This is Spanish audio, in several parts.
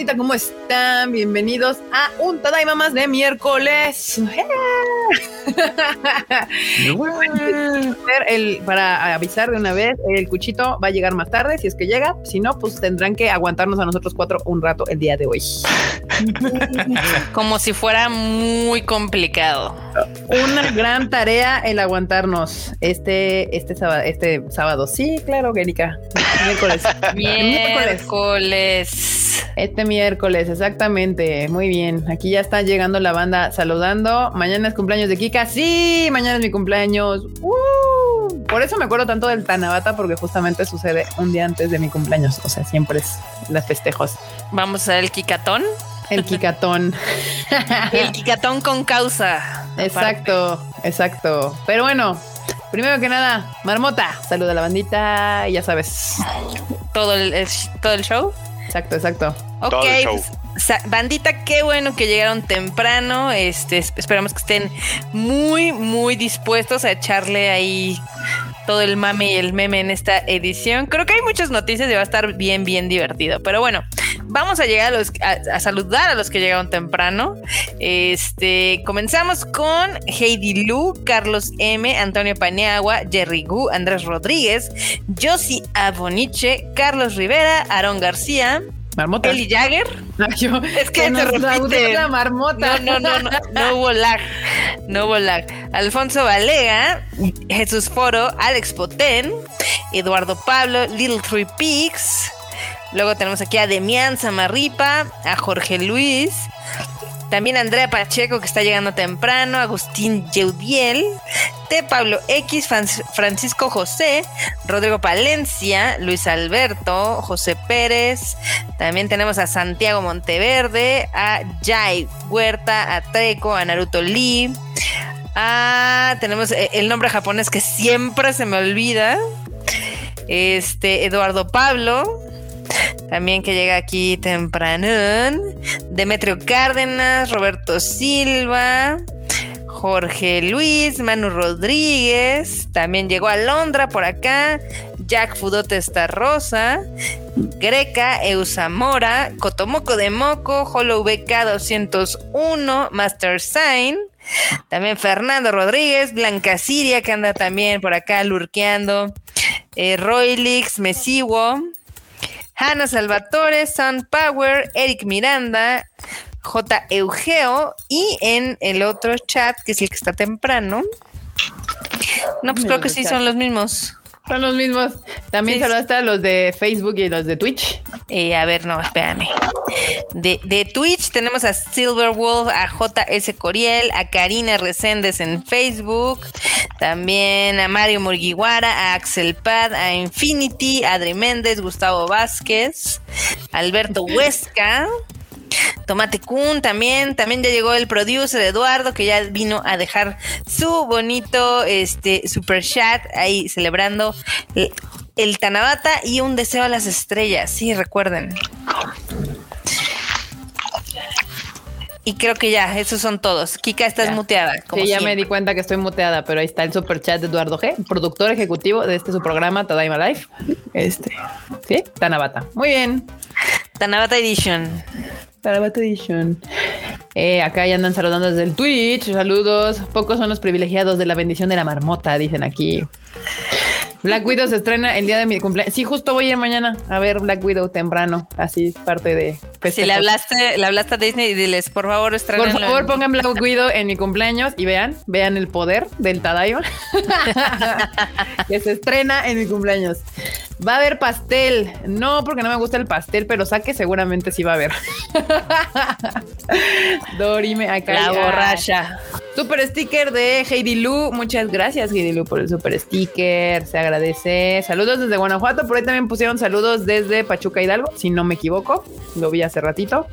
bandita? ¿Cómo están? Bienvenidos a un Tadaima más de miércoles. el, para avisar de una vez, el cuchito va a llegar más tarde, si es que llega. Si no, pues tendrán que aguantarnos a nosotros cuatro un rato el día de hoy. Como si fuera muy complicado. Una gran tarea el aguantarnos este, este sábado, este sábado. Sí, claro, Erika. Miércoles. Miércoles. Este miércoles, exactamente. Muy bien. Aquí ya está llegando la banda saludando. Mañana es cumpleaños de Kika. Sí, mañana es mi cumpleaños. ¡Uh! Por eso me acuerdo tanto del Tanabata, porque justamente sucede un día antes de mi cumpleaños. O sea, siempre es las festejos. Vamos a el Kikatón. El Kikatón. el Kikatón con causa. Exacto, exacto. Pero bueno, Primero que nada, Marmota, saluda a la bandita y ya sabes. ¿Todo el, todo el show? Exacto, exacto. Ok, pues, bandita, qué bueno que llegaron temprano. Este, esperamos que estén muy, muy dispuestos a echarle ahí todo el mame y el meme en esta edición. Creo que hay muchas noticias y va a estar bien, bien divertido. Pero bueno, vamos a llegar a, los, a, saludar a los que llegaron temprano. Este, comenzamos con Heidi Lu, Carlos M, Antonio Paniagua, Jerry Gu, Andrés Rodríguez, Josie Aboniche, Carlos Rivera, Aaron García. Marmota. Eli Jagger. es que se repite. La marmota. No, no, no, no, no hubo lag. No hubo lag. Alfonso Valega, Jesús Foro, Alex Potén, Eduardo Pablo, Little Three Peaks. Luego tenemos aquí a Demian Samarripa, a Jorge Luis, también Andrea Pacheco, que está llegando temprano, Agustín Yeudiel, de Pablo X, Francisco José, Rodrigo Palencia, Luis Alberto, José Pérez. También tenemos a Santiago Monteverde, a Jai Huerta, a Treco, a Naruto Lee. Ah, tenemos eh, el nombre japonés que siempre se me olvida. Este, Eduardo Pablo, también que llega aquí temprano. Demetrio Cárdenas, Roberto Silva. Jorge Luis, Manu Rodríguez, también llegó a Londra por acá, Jack Fudote esta rosa, Greca, Eusamora, Cotomoco de Moco, Hollow BK 201, Master Sign, también Fernando Rodríguez, Blanca Siria que anda también por acá lurqueando, eh, Roylix, Hanna Salvatore, Sun Power, Eric Miranda, J. Eugeo y en el otro chat, que es el que está temprano. No, pues creo que sí son los mismos. Son los mismos. También sí. saludaste a los de Facebook y los de Twitch. Eh, a ver, no, espérame. De, Twitch tenemos a Silverwolf, a JS Coriel, a Karina Reséndez en Facebook, también a Mario Murguiguara, a Axel Pad, a Infinity, a Adri Méndez, Gustavo Vázquez, Alberto Huesca. Tomate Kun también, también ya llegó el producer Eduardo que ya vino a dejar su bonito este super chat ahí celebrando el, Tanabata y un deseo a las estrellas, sí, recuerden. Y creo que ya, esos son todos. Kika, estás muteada. sí, ya me di cuenta que estoy muteada, pero ahí está el super chat de Eduardo G, productor ejecutivo de este su programa Tadaima Life. Este, ¿sí? Tanabata. Muy bien. Tanabata Edition. Tanabata Edition. Eh, acá ya andan saludando desde el Twitch. Saludos. Pocos son los privilegiados de la bendición de la marmota, dicen aquí. Black Widow se estrena el día de mi cumpleaños. Sí, justo voy a ir mañana a ver Black Widow temprano. Así parte de. Si le hablaste, le hablaste a Disney y diles, por favor, estrenen. Por favor, pongan Black Widow en mi cumpleaños y vean, vean el poder del Tadaima. que se estrena en mi cumpleaños. Va a haber pastel. No, porque no me gusta el pastel, pero saque seguramente sí va a haber. Dorime acá. La borracha. Super sticker de Heidi Lu. Muchas gracias, Heidi Lu, por el super sticker. Se agradece. Saludos desde Guanajuato. Por ahí también pusieron saludos desde Pachuca Hidalgo, si no me equivoco. Lo vi hace ratito.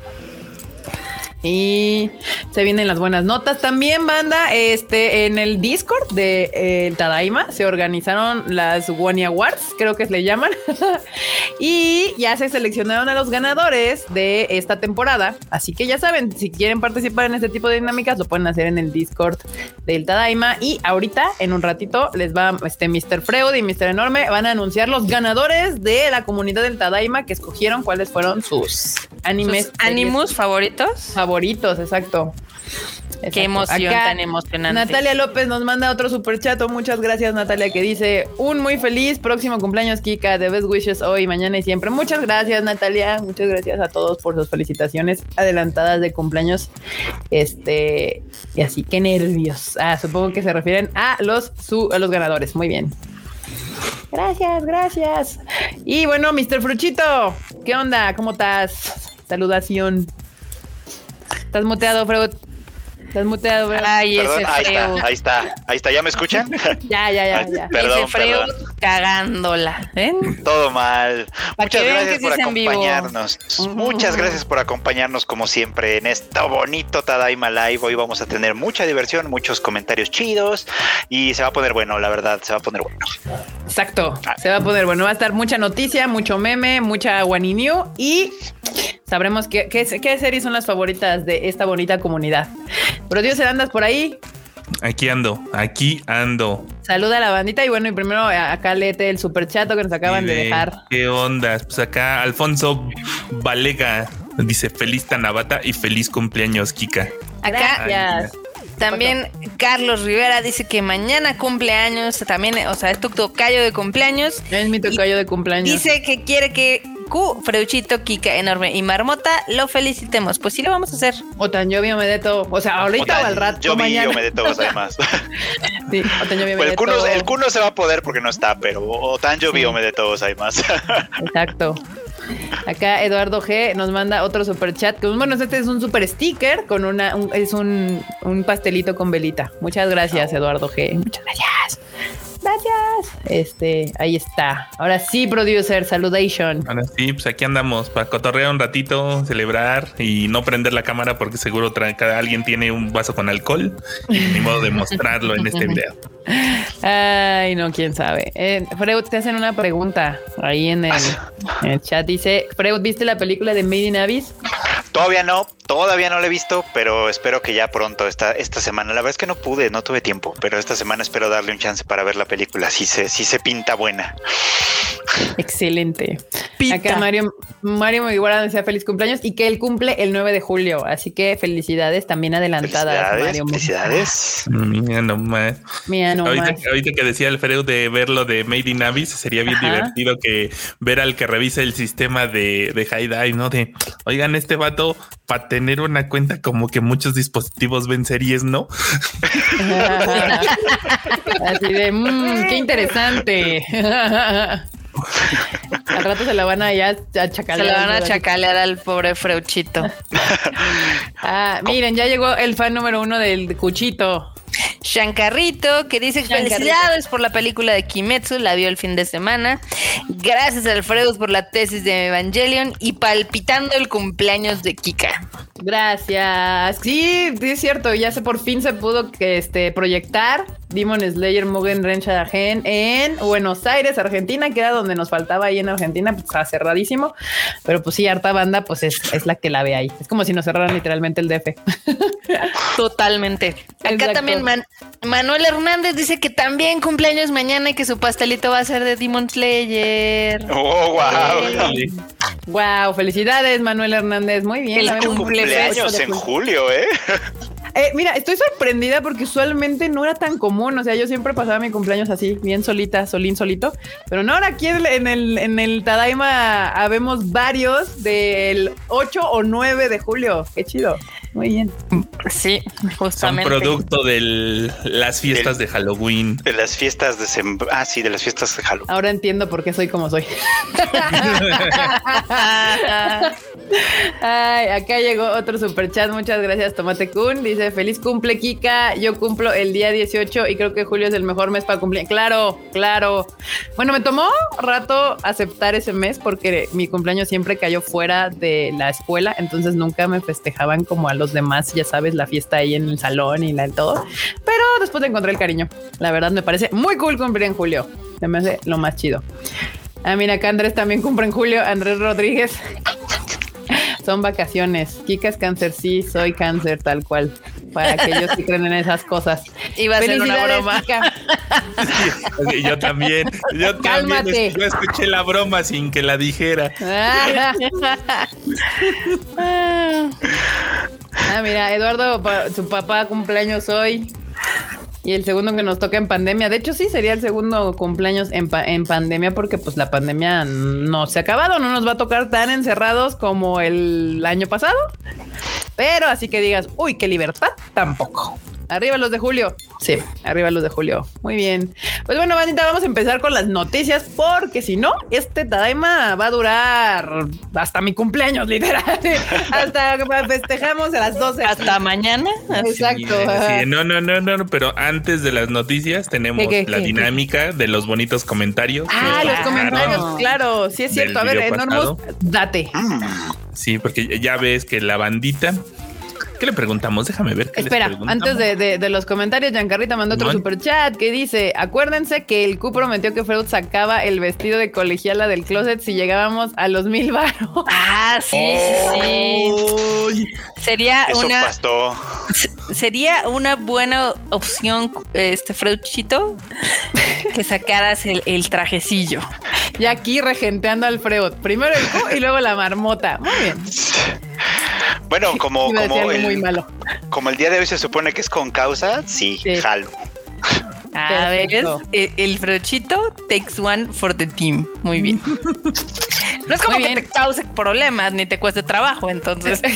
Y se vienen las buenas notas. También, banda, este, en el Discord de eh, Tadaima se organizaron las Wani Awards, creo que se le llaman. y ya se seleccionaron a los ganadores de esta temporada. Así que ya saben, si quieren participar en este tipo de dinámicas, lo pueden hacer en el Discord del Tadaima. Y ahorita, en un ratito, les va este Mr. Freud y Mr. Enorme van a anunciar los ganadores de la comunidad del Tadaima que escogieron cuáles fueron sus animes. ¿Animus favoritos? Favoritos, exacto. Qué emoción tan emocionante. Natalia López nos manda otro super chato. Muchas gracias, Natalia, que dice un muy feliz próximo cumpleaños, Kika. De best wishes hoy, mañana y siempre. Muchas gracias, Natalia. Muchas gracias a todos por sus felicitaciones adelantadas de cumpleaños. Este, y así, qué nervios. Ah, supongo que se refieren a los, su, a los ganadores. Muy bien. Gracias, gracias. Y bueno, Mr. Fruchito, ¿qué onda? ¿Cómo estás? Saludación. Estás muteado, Freud. Estás muteado, ¿verdad? Ay, ese ahí está, ahí está, ahí está. ¿Ya me escuchan? ya, ya, ya, ya. Perdón, ese Freud cagándola. ¿ven? Todo mal. Muchas gracias por acompañarnos. Muchas gracias por acompañarnos como siempre en este bonito Tadaima Live. Hoy vamos a tener mucha diversión, muchos comentarios chidos y se va a poner bueno, la verdad, se va a poner bueno. Exacto, ah. se va a poner bueno. Va a estar mucha noticia, mucho meme, mucha New y sabremos qué, qué, qué series son las favoritas de esta bonita comunidad. Pero Dios, andas por ahí. Aquí ando, aquí ando. Saluda a la bandita y bueno, y primero acá léete el super chato que nos acaban de, dejar. ¿Qué onda? Pues acá Alfonso Valega dice feliz Tanabata y feliz cumpleaños, Kika. Acá también Carlos Rivera dice que mañana cumpleaños, también, o sea, es tu tocayo de cumpleaños. Es mi tocayo de cumpleaños. Dice que quiere que Q, Freuchito, Kika, Enorme y Marmota lo felicitemos. Pues sí lo vamos a hacer. O tan yo Medeto. O sea, ahorita o, al rato. Yo mañana. Medeto, además. sí, Otan pues el, Q no, el Q no se va a poder porque no está, pero o tan yo Medeto, además. Exacto. Acá Eduardo G nos manda otro super chat. Que, bueno, este es un super sticker con una, es un, un pastelito con velita. Muchas gracias, Eduardo G. Muchas gracias. Gracias. Este, ahí está. Ahora sí, producer, saludation. Ahora sí, pues aquí andamos para cotorrear un ratito, celebrar y no prender la cámara porque seguro cada alguien tiene un vaso con alcohol y ni modo de mostrarlo en este video. Ay, no, quién sabe. Eh, Freud, te hacen una pregunta ahí en el, en el chat. Dice, Freud, ¿viste la película de Made in Abyss? Todavía no, todavía no lo he visto, pero espero que ya pronto, esta, esta semana. La verdad es que no pude, no tuve tiempo, pero esta semana espero darle un chance para ver la película. Si se, si se pinta buena. Excelente. Acá Mario, Mario igual decía feliz cumpleaños y que él cumple el 9 de julio. Así que felicidades también adelantadas, felicidades, Felicidades. Mira nomás. Mira nomás. Ahorita, ahorita, que decía Alfredo de verlo de Made in Abyss, sería bien divertido que ver al que revisa el sistema de, de High Dive, ¿no? De, oigan, este vato para tener una cuenta como que muchos dispositivos ven series, ¿no? Así de, mmm, qué interesante. Al rato se la van a ya a chacalear. Se la van a chacalear al pobre Freuchito. ah, miren, ya llegó el fan número uno del Cuchito. Shankarrito, que dice felicidades por la película de Kimetsu, la vio el fin de semana. Gracias Alfredo por la tesis de Evangelion y palpitando el cumpleaños de Kika. Gracias. Sí, es cierto, ya se por fin se pudo este, proyectar Demon Slayer Mugen Renshagen en Buenos Aires, Argentina, que era donde nos faltaba ahí en Argentina, pues cerradísimo. Pero pues sí, harta banda, pues es, la que la ve ahí. Es como si nos cerraran literalmente el DF. Totalmente. Acá también Manuel Hernández dice que también cumpleaños mañana y que su pastelito va a ser de Demon Slayer. Oh, wow. Wow, felicidades, Manuel Hernández. Muy bien. El cumpleaños en julio, ¿eh? Eh, mira, estoy sorprendida porque usualmente no era tan común. O sea, yo siempre pasaba mi cumpleaños así, bien solita, solín, solito. Pero no, ahora aquí en el, en el Tadaima habemos varios del 8 o 9 de julio. Qué chido. Muy bien. Sí, justamente. Son producto las fiestas de Halloween. De las fiestas de Ah, sí, de las fiestas de Halloween. Ahora entiendo por qué soy como soy. Ay, acá llegó otro super chat. Muchas gracias, Tomate Kun. Dice: Feliz cumple, Kika. Yo cumplo el día 18 y creo que julio es el mejor mes para cumplir. Claro, claro. Bueno, me tomó rato aceptar ese mes porque mi cumpleaños siempre cayó fuera de la escuela, entonces nunca me festejaban como al los demás, ya sabes, la fiesta ahí en el salón y la todo. Pero después le encontré el cariño. La verdad me parece muy cool cumplir en julio. Se me hace lo más chido. Ah, mira, acá Andrés también cumple en julio. Andrés Rodríguez. Son vacaciones. Kika es cáncer, sí, soy cáncer, tal cual. Para aquellos que creen en esas cosas. Iba a ser una broma. yo también. Yo Cálmate. Yo escuché la broma sin que la dijera. ah, mira, Eduardo, su papá cumpleaños hoy. Y el segundo que nos toca en pandemia. De hecho, sí, sería el segundo cumpleaños en, en, pandemia porque pues la pandemia no se ha acabado, no nos va a tocar tan encerrados como el año pasado. Pero así que digas, uy, qué libertad, tampoco. Arriba los de julio. Sí, arriba los de julio. Muy bien. Pues bueno, bandita, vamos a empezar con las noticias porque si no, este Tadaima va a durar hasta mi cumpleaños, literal. hasta festejamos a las 12. Hasta mañana. Exacto. no, no, no, no, pero antes de las noticias tenemos la dinámica de los bonitos comentarios. Ah, los comentarios, claro. Sí es cierto. A ver, Enormos, date. Sí, porque ya ves que la bandita ¿Qué le preguntamos? Déjame ver. Espera, antes de, los comentarios, Giancarrita mandó otro super chat que dice: Acuérdense que el Q prometió que Freud sacaba el vestido de colegiala del closet si llegábamos a los mil baros. Ah, sí, sí, sí. Sería una. Sería una buena opción, este Freudchito, que sacaras el, trajecillo. Y aquí regenteando al Freud. Primero el Q y luego la marmota. Muy bien. Bueno, como, como, el, como el día de hoy se supone que es con causa, sí, jalo. A ver, el, el brochito takes one for the team. Muy bien. No es como que te cause problemas ni te cueste trabajo, entonces.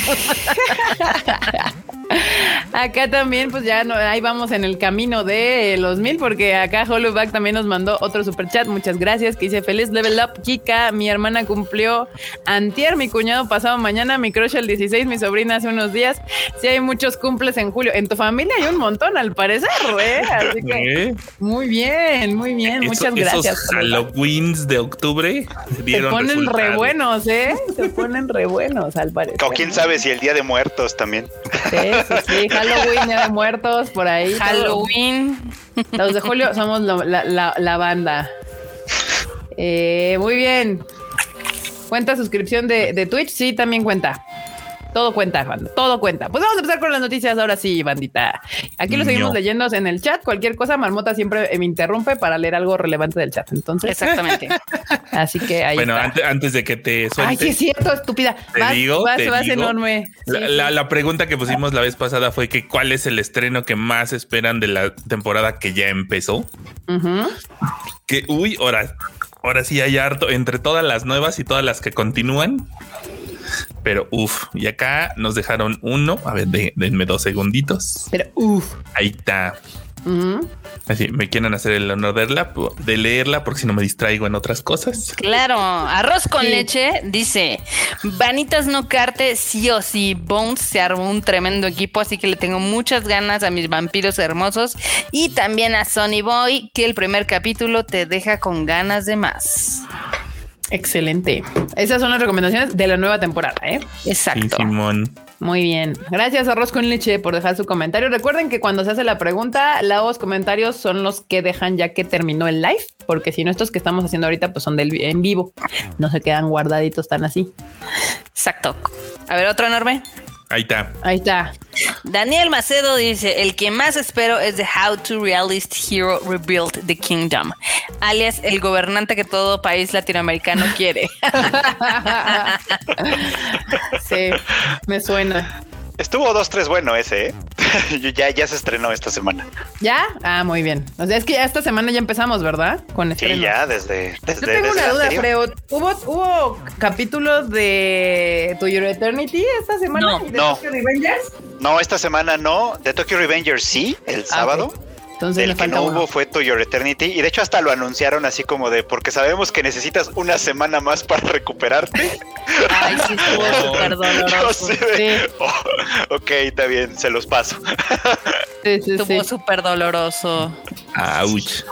Acá también, pues ya no, ahí vamos en el camino de los mil, porque acá Hollowback también nos mandó otro super chat. Muchas gracias. Que dice: Feliz level up, Kika. Mi hermana cumplió antier, mi cuñado pasado mañana, mi crush el 16, mi sobrina hace unos días. Sí, hay muchos cumples en julio. En tu familia hay un montón, al parecer, ¿eh? Así que ¿Eh? muy bien, muy bien. Muchas gracias. Esos Halloweens de octubre se ponen re buenos, ¿eh? Se ponen re buenos, al parecer. O quién sabe si el día de muertos también. Sí, sí, sí. Halloween, Día de Muertos, por ahí. Halloween. Los de julio somos la, banda. Eh, muy bien. ¿Cuenta suscripción de, de Twitch? Sí, también cuenta. Todo cuenta, banda. Todo cuenta. Pues vamos a empezar con las noticias ahora sí, bandita. Aquí lo seguimos leyendo en el chat. Cualquier cosa, Marmota siempre me interrumpe para leer algo relevante del chat. Entonces, exactamente. Así que ahí Bueno, Antes, de que te suelte. Ay, sí es cierto, estúpida. Te digo, vas, vas enorme. La, pregunta que pusimos la vez pasada fue que cuál es el estreno que más esperan de la temporada que ya empezó. Que, uy, ahora, ahora sí hay harto entre todas las nuevas y todas las que continúan. Pero uff, y acá nos dejaron uno. A ver, denme dos segunditos. Pero uff. Ahí está. Así, me quieren hacer el honor de leerla, de leerla porque si no me distraigo en otras cosas. Claro, arroz con leche dice, Vanitas no carte, sí o sí, Bones se armó un tremendo equipo, así que le tengo muchas ganas a mis vampiros hermosos y también a Sonny Boy, que el primer capítulo te deja con ganas de más. Excelente. Esas son las recomendaciones de la nueva temporada, ¿eh? Exacto. Muy bien. Gracias, Arroz con Leche, por dejar su comentario. Recuerden que cuando se hace la pregunta, los comentarios son los que dejan ya que terminó el live, porque si no, estos que estamos haciendo ahorita, pues son del en vivo. No se quedan guardaditos tan así. Exacto. A ver, otro enorme. Ahí está. Ahí está. Daniel Macedo dice: El que más espero es de How to Realist Hero Rebuild the Kingdom, alias el gobernante que todo país latinoamericano quiere. sí, me suena. Estuvo dos, tres bueno ese, ¿eh? ya, ya se estrenó esta semana. ¿Ya? Ah, muy bien. O sea, es que ya esta semana ya empezamos, ¿verdad? Con Sí, ya, desde, desde Yo tengo una duda, Freud. ¿Hubo, ¿Hubo capítulos de To Your Eternity esta semana? No, no. No, esta semana no. De Tokyo Revengers sí, el ah, sábado. Entonces el que no hubo fue To Your Eternity y de hecho hasta lo anunciaron así como de porque sabemos que necesitas una semana más para recuperarte. Ay, sí, estuvo súper doloroso. Oh, ok, está bien, se los paso. Sí, sí, estuvo súper doloroso. Ouch.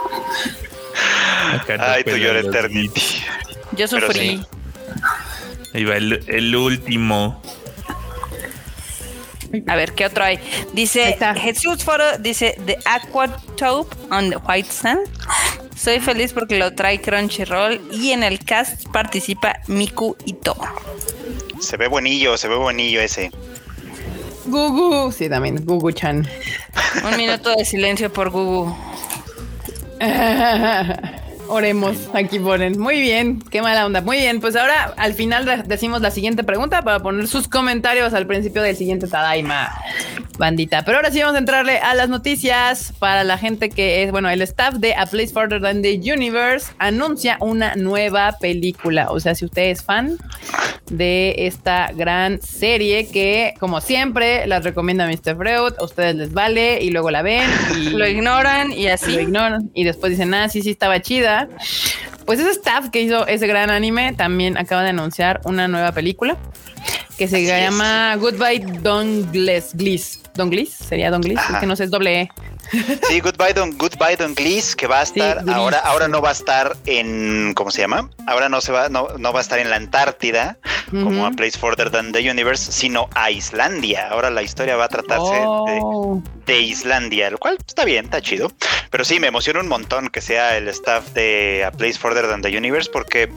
Ay, To Your Eternity. Yo sufrí. Ahí va el, el último. A ver, ¿qué otro hay? Dice Jesús Foro, dice The Aquatope on the White Sand. Soy feliz porque lo trae Crunchyroll y en el cast participa Miku Ito. Se ve buenillo, se ve buenillo ese. Gugu, sí, también, Gugu-chan. Un minuto de silencio por Gugu. Oremos, aquí ponen. Muy bien, qué mala onda. Muy bien, pues ahora al final decimos la siguiente pregunta para poner sus comentarios al principio del siguiente Tadaima, bandita. Pero ahora sí vamos a entrarle a las noticias para la gente que es, bueno, el staff de A Place Further Than the Universe anuncia una nueva película. O sea, si usted es fan de esta gran serie que, como siempre, las recomienda Mr. Freud, a ustedes les vale y luego la ven y lo ignoran y así. Lo ignoran y después dicen, ah, sí, sí, estaba chida pues ese staff que hizo ese gran anime también acaba de anunciar una nueva película que se llama Goodbye Don Gliss. Don Gliss, sería Don Gliss, que no sé, es doble E. Sí, Goodbye Don, Goodbye Don Gliss, que va a estar, ahora, ahora no va a estar en, ¿cómo se llama? Ahora no se va, no, no va a estar en la Antártida, como a Place Further Than the Universe, sino a Islandia. Ahora la historia va a tratarse de, oh. de, Islandia, lo cual está bien, está chido. Pero sí, me emociona un montón que sea el staff de A Place Further Than the Universe, porque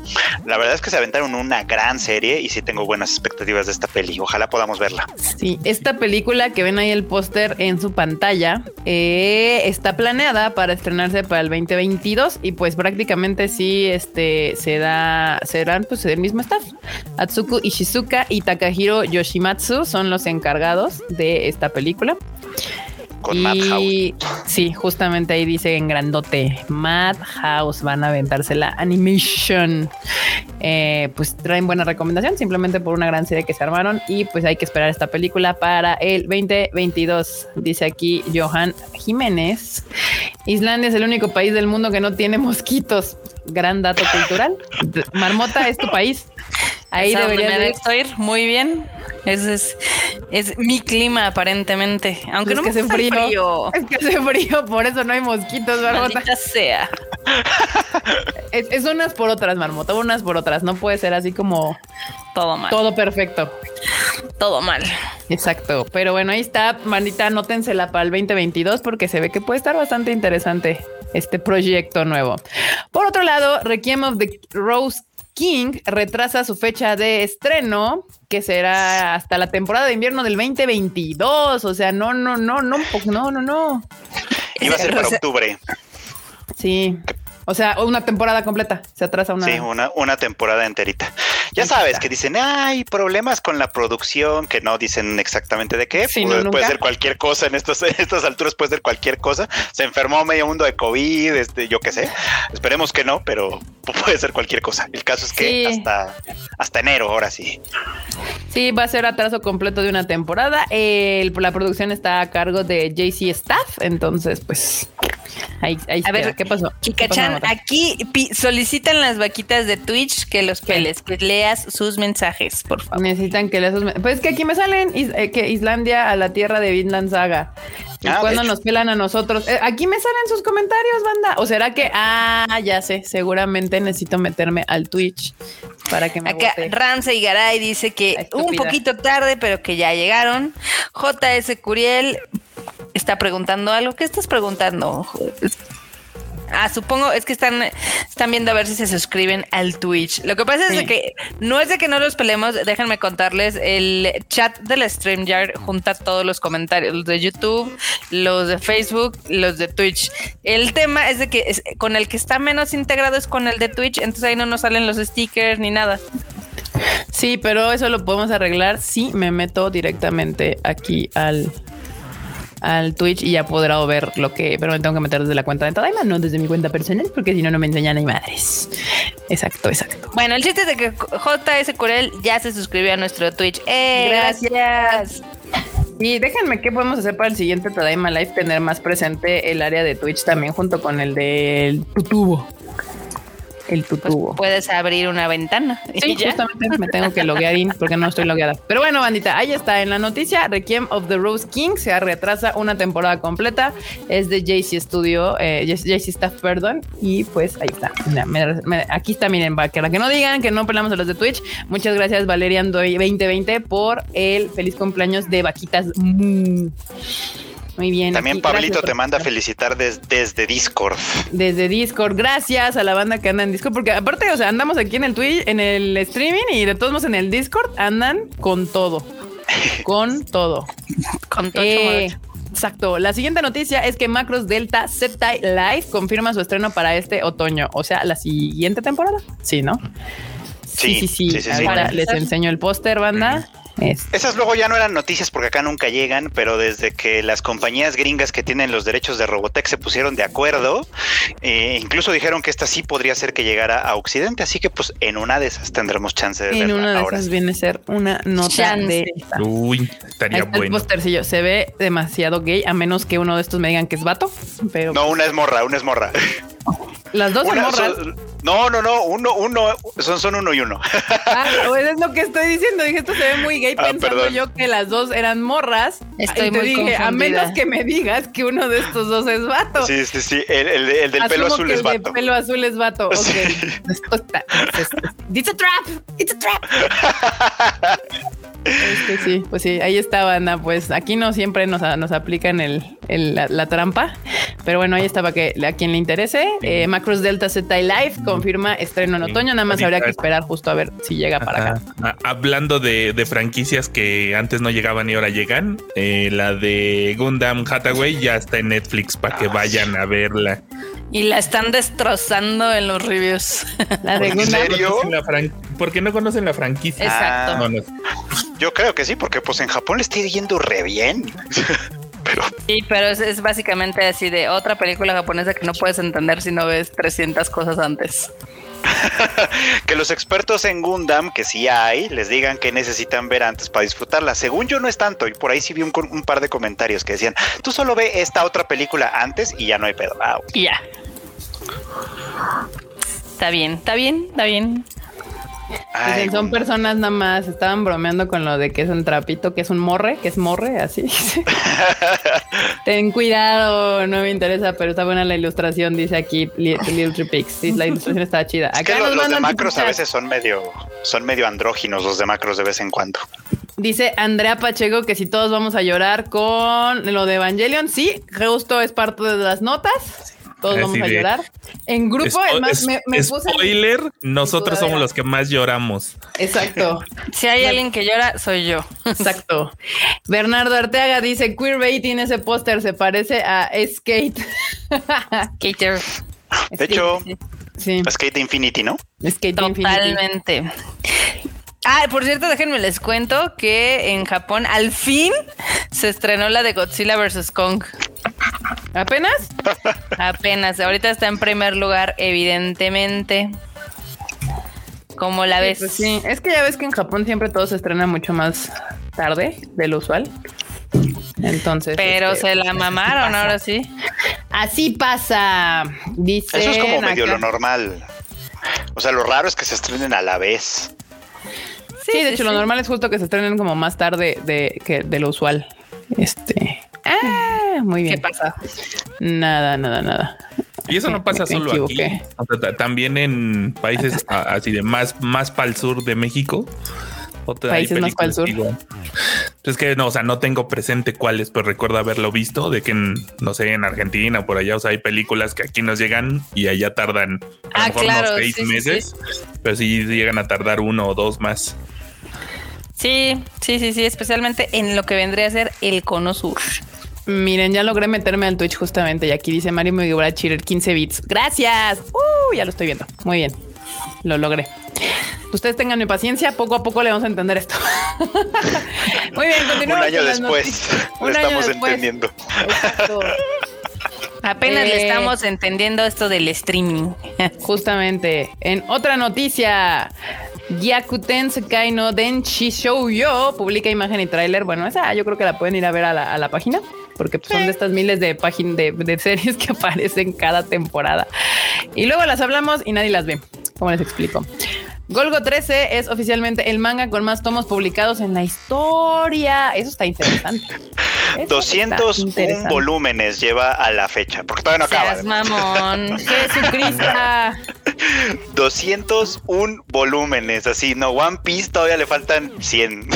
la verdad es que se aventaron una gran serie y sí tengo buenas expectativas de esta peli. Ojalá podamos verla. Sí, esta película que ven ahí el póster en su pantalla, eh, está planeada para estrenarse para el 2022 y pues prácticamente sí este, se da, serán pues el mismo staff. Atsuku Ishizuka y Takahiro Yoshimatsu son los encargados de esta película y sí, justamente ahí dice en grandote Madhouse van a aventarse la animation. Eh, pues traen buena recomendación simplemente por una gran serie que se armaron y pues hay que esperar esta película para el 2022. Dice aquí Johan Jiménez. Islandia es el único país del mundo que no tiene mosquitos. Gran dato cultural. Marmota es tu país. Ahí debería de ir muy bien. Ese es, es mi clima, aparentemente. Aunque no que hace frío. Es que hace frío, por eso no hay mosquitos, marmota. sea. Es, unas por otras, marmota, unas por otras. No puede ser así como todo mal. Todo perfecto. Todo mal. Exacto. Pero bueno, ahí está, manita, anótensela para el 2022 porque se ve que puede estar bastante interesante este proyecto nuevo. Por otro lado, Requiem of the Rose King retrasa su fecha de estreno, que será hasta la temporada de invierno del 2022. O sea, no, no, no, no, no, no, no. Iba a ser para octubre. Sí. O sea, una temporada completa. Se atrasa una. Sí, una, una temporada enterita. Ya sabes que dicen, hay problemas con la producción, que no dicen exactamente de qué. puede, ser cualquier cosa en, estos, estas alturas, puede ser cualquier cosa. Se enfermó medio mundo de COVID, este, yo qué sé. Esperemos que no, pero puede ser cualquier cosa. El caso es que hasta, hasta enero, ahora sí. Sí, va a ser atraso completo de una temporada. la producción está a cargo de JC Staff, entonces, pues Ahí, a ver, ¿qué pasó? Kikachan, aquí solicitan las vaquitas de Twitch que los peles, que leas sus mensajes, por favor. Necesitan que leas sus mensajes. Pues que aquí me salen eh, que Islandia a la tierra de Vinland Saga. ¿Y ah, cuando nos pelan a nosotros? Eh, aquí me salen sus comentarios, banda. ¿O será que, ah, ya sé, seguramente necesito meterme al Twitch para que me Acá Ramsey Garay dice que un poquito tarde, pero que ya llegaron. JS Curiel está preguntando algo. ¿Qué estás preguntando? Ah, supongo es que están, están viendo a ver si se suscriben al Twitch. Lo que pasa es que no es de que no los peleemos, déjenme contarles, el chat del StreamYard junta todos los comentarios, los de YouTube, los de Facebook, los de Twitch. El tema es de que con el que está menos integrado es con el de Twitch, entonces ahí no nos salen los stickers ni nada. Sí, pero eso lo podemos arreglar si me meto directamente aquí al al Twitch y ya podrá ver lo que, pero me tengo que meter desde la cuenta de Tadaima, no desde mi cuenta personal, porque si no, no me enseñan ni madres. Exacto, exacto. Bueno, el chiste es de que JS Corel ya se suscribió a nuestro Twitch. ¡Eh! Gracias. Y déjenme qué podemos hacer para el siguiente Tadaima Live, tener más presente el área de Twitch también junto con el del tutubo. El tutubo. Pues puedes abrir una ventana. Sí, justamente me tengo que loguear in porque no estoy logueada. Pero bueno, bandita, ahí está en la noticia. Requiem of the Rose King se retrasa una temporada completa. Es de JC Studio, eh, JC Staff, perdón. Y pues ahí está. aquí está, miren, para que no digan que no pelamos a los de Twitch. Muchas gracias, Valerian Doy 2020, por el feliz cumpleaños de Vaquitas. Muy bien. También Pablito te manda felicitar desde Discord. Desde Discord. Gracias a la banda que anda en Discord. Porque aparte, o sea, andamos aquí en el Twitch, en el streaming y de todos modos en el Discord andan con todo. con todo. con todo. Eh, exacto. La siguiente noticia es que Macros Delta Z Live confirma su estreno para este otoño. O sea, la siguiente temporada. Sí, ¿no? Sí, sí, sí. Ahora les enseño el póster, banda. Esas luego ya no eran noticias porque acá nunca llegan, pero desde que las compañías gringas que tienen los derechos de Robotech se pusieron de acuerdo, eh, incluso dijeron que esta sí podría ser que llegara a Occidente, así que pues en una de esas tendremos chance de En una de esas viene a ser una nota de Uy, estaría bueno. El postercillo se ve demasiado gay, a menos que uno de estos me digan que es vato, pero No, una es morra, una es morra. Las dos son morras. no, no, no, uno, uno, son, son uno y uno. Ah, pues es lo que estoy diciendo. Dije, esto se ve muy gay, ah, pensando yo que las dos eran morras. Estoy y te dije, a menos que me digas que uno de estos dos es vato. Sí, sí, sí. El, el, del pelo azul es vato. El del pelo azul es vato. Ok. It's a trap. It's a trap. Es sí, pues sí, ahí estaba Ana. Pues aquí no siempre nos, nos aplican el, la, trampa, pero bueno, ahí estaba que a quien le interese. Eh, Macros Delta Z Live confirma estreno en otoño. Nada más habría que esperar justo a ver si llega para acá. Ah, hablando de, franquicias que antes no llegaban y ahora llegan, eh, la de Gundam Hathaway ya está en Netflix para que vayan a verla. Y la están destrozando en los reviews. La de ¿En serio? Porque no conocen la franquicia. Exacto. Yo creo que sí, porque pues en Japón le está yendo re bien. pero... Sí, pero es, básicamente así de otra película japonesa que no puedes entender si no ves 300 cosas antes. que los expertos en Gundam, que sí hay, les digan que necesitan ver antes para disfrutarla. Según yo no es tanto, y por ahí sí vi un, par de comentarios que decían, tú solo ve esta otra película antes y ya no hay pedo. Ah, ya. Está bien, está bien, está bien. Son personas nada más, estaban bromeando con lo de que es un trapito, que es un morre, que es morre, así. Ten cuidado, no me interesa, pero está buena la ilustración, dice aquí Little Tripix. la ilustración está chida. Acá los, de macros a veces son medio, son medio andróginos los de macros de vez en cuando. Dice Andrea Pacheco que si todos vamos a llorar con lo de Evangelion, sí, justo es parte de las notas todos vamos a llorar. En grupo, además, me, me puse. Spoiler, nosotros somos los que más lloramos. Exacto. si hay alguien que llora, soy yo. Exacto. Bernardo Arteaga dice: Queerbaiting, ese póster se parece a Skate. Skater. De hecho, sí. Skate Infinity, ¿no? Skate Totalmente. Ah, por cierto, déjenme les cuento que en Japón al fin se estrenó la de Godzilla vs. Kong. ¿Apenas? Apenas. Ahorita está en primer lugar, evidentemente. Como la ves? Pues sí, es que ya ves que en Japón siempre todo se estrena mucho más tarde de lo usual. Entonces. Pero este, se la mamaron ahora sí. Así pasa. Dice. Eso es como medio lo normal. O sea, lo raro es que se estrenen a la vez. Sí, de hecho, lo normal es justo que se estrenen como más tarde de, que de lo usual. Este. Ah, muy bien. ¿Qué pasa? Nada, nada, nada. Y eso no pasa solo aquí. también en países así de más, más para el sur de México. países más para el sur. es que no, o sea, no tengo presente cuáles, pero recuerdo haberlo visto de que no sé, en Argentina o por allá, o sea, hay películas que aquí nos llegan y allá tardan a lo ah, mejor seis meses, pero sí llegan a tardar uno o dos más. Sí, sí, sí, sí, especialmente en lo que vendría a ser el cono sur. Miren, ya logré meterme al Twitch justamente y aquí dice Mario Mugiwara Cheater 15 bits. Gracias. Uh, ya lo estoy viendo. Muy bien. Lo logré. Ustedes tengan mi paciencia, poco a poco le vamos a entender esto. Muy bien, continuamos. Un año después lo estamos entendiendo. Apenas le eh, estamos entendiendo esto del streaming. Justamente. En otra noticia, Gyakuten Sekai no Denshi Yo publica imagen y tráiler. Bueno, esa yo creo que la pueden ir a ver a la, página. porque pues, son de estas miles de páginas de, series que aparecen cada temporada. Y luego las hablamos y nadie las ve. ¿Cómo les explico? Golgo 13 es oficialmente el manga con más tomos publicados en la historia. Eso está interesante. 201 volúmenes lleva a la fecha, porque todavía no acaba. mamón. Jesucristo. 201 volúmenes, así, no, One Piece todavía le faltan 100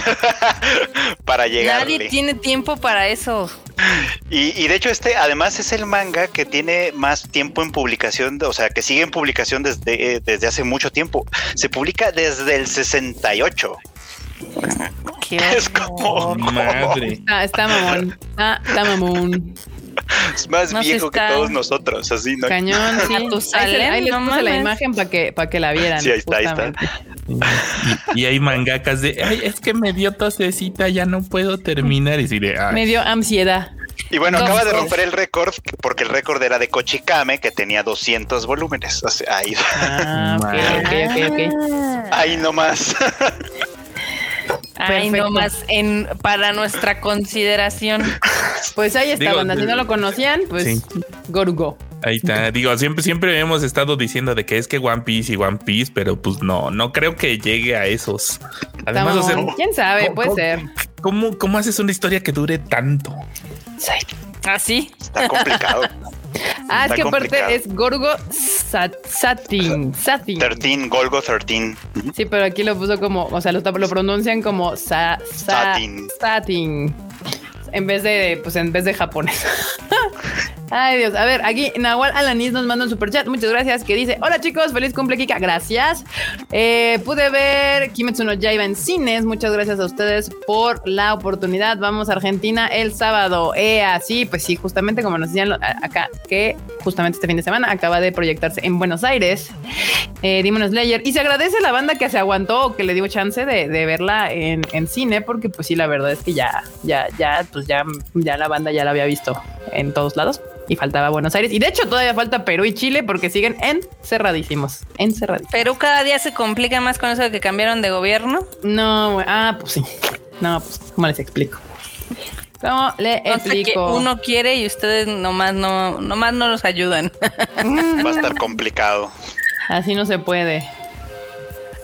para llegar. Nadie tiene tiempo para eso. Y, de hecho este además es el manga que tiene más tiempo en publicación, o sea, que sigue en publicación desde, desde hace mucho tiempo. Se publica desde el 68. Qué es como madre. está mamón. está mamón. Es más viejo que todos nosotros, así, ¿no? Cañón, sí. ahí, les puse la imagen para que, para que la vieran. Sí, ahí está, ahí está. Y, hay mangakas de, ay, es que me dio tosecita, ya no puedo terminar. Y de, Me dio ansiedad. Y bueno, acaba de romper el récord porque el récord era de Kochikame que tenía 200 volúmenes. ahí. Ah, ok, ok, ok. Ahí nomás. Ahí nomás en, para nuestra consideración. Pues ahí está, banda. Si no lo conocían, pues sí. Gorugo. Ahí está. Digo, siempre, siempre hemos estado diciendo de que es que One Piece y One Piece, pero pues no, no creo que llegue a esos. Además, quién sabe, puede ser. ¿cómo, ¿Cómo haces una historia que dure tanto? Así. ¿Ah, Está complicado. ah, es que aparte es Gorgo Satin. Satin. 13, Golgo 13. Sí, pero aquí lo puso como, o sea, lo, lo pronuncian como sa, Satin. Satin. En vez de, pues en vez de japonés. Ay, Dios. A ver, aquí Nahual Alanis nos manda un super chat. Muchas gracias. Que dice: Hola chicos, feliz cumple, Kika. Gracias. Eh, pude ver Kimetsu no Yaiba en cines. Muchas gracias a ustedes por la oportunidad. Vamos a Argentina el sábado. Eh, así, pues sí, justamente como nos decían acá, que justamente este fin de semana acaba de proyectarse en Buenos Aires. Eh, Demon Slayer. Y se agradece a la banda que se aguantó, que le dio chance de, verla en, en, cine, porque pues sí, la verdad es que ya, ya, ya, pues ya, ya la banda ya la había visto en todos lados y faltaba Buenos Aires. Y de hecho todavía falta Perú y Chile porque siguen encerradísimos. Encerradísimos. Perú cada día se complica más con eso de que cambiaron de gobierno. No, ah, pues sí. No, pues, ¿cómo les explico? ¿Cómo le explico? uno quiere y ustedes nomás no, nomás no los ayudan. Va a estar complicado. Así no se puede.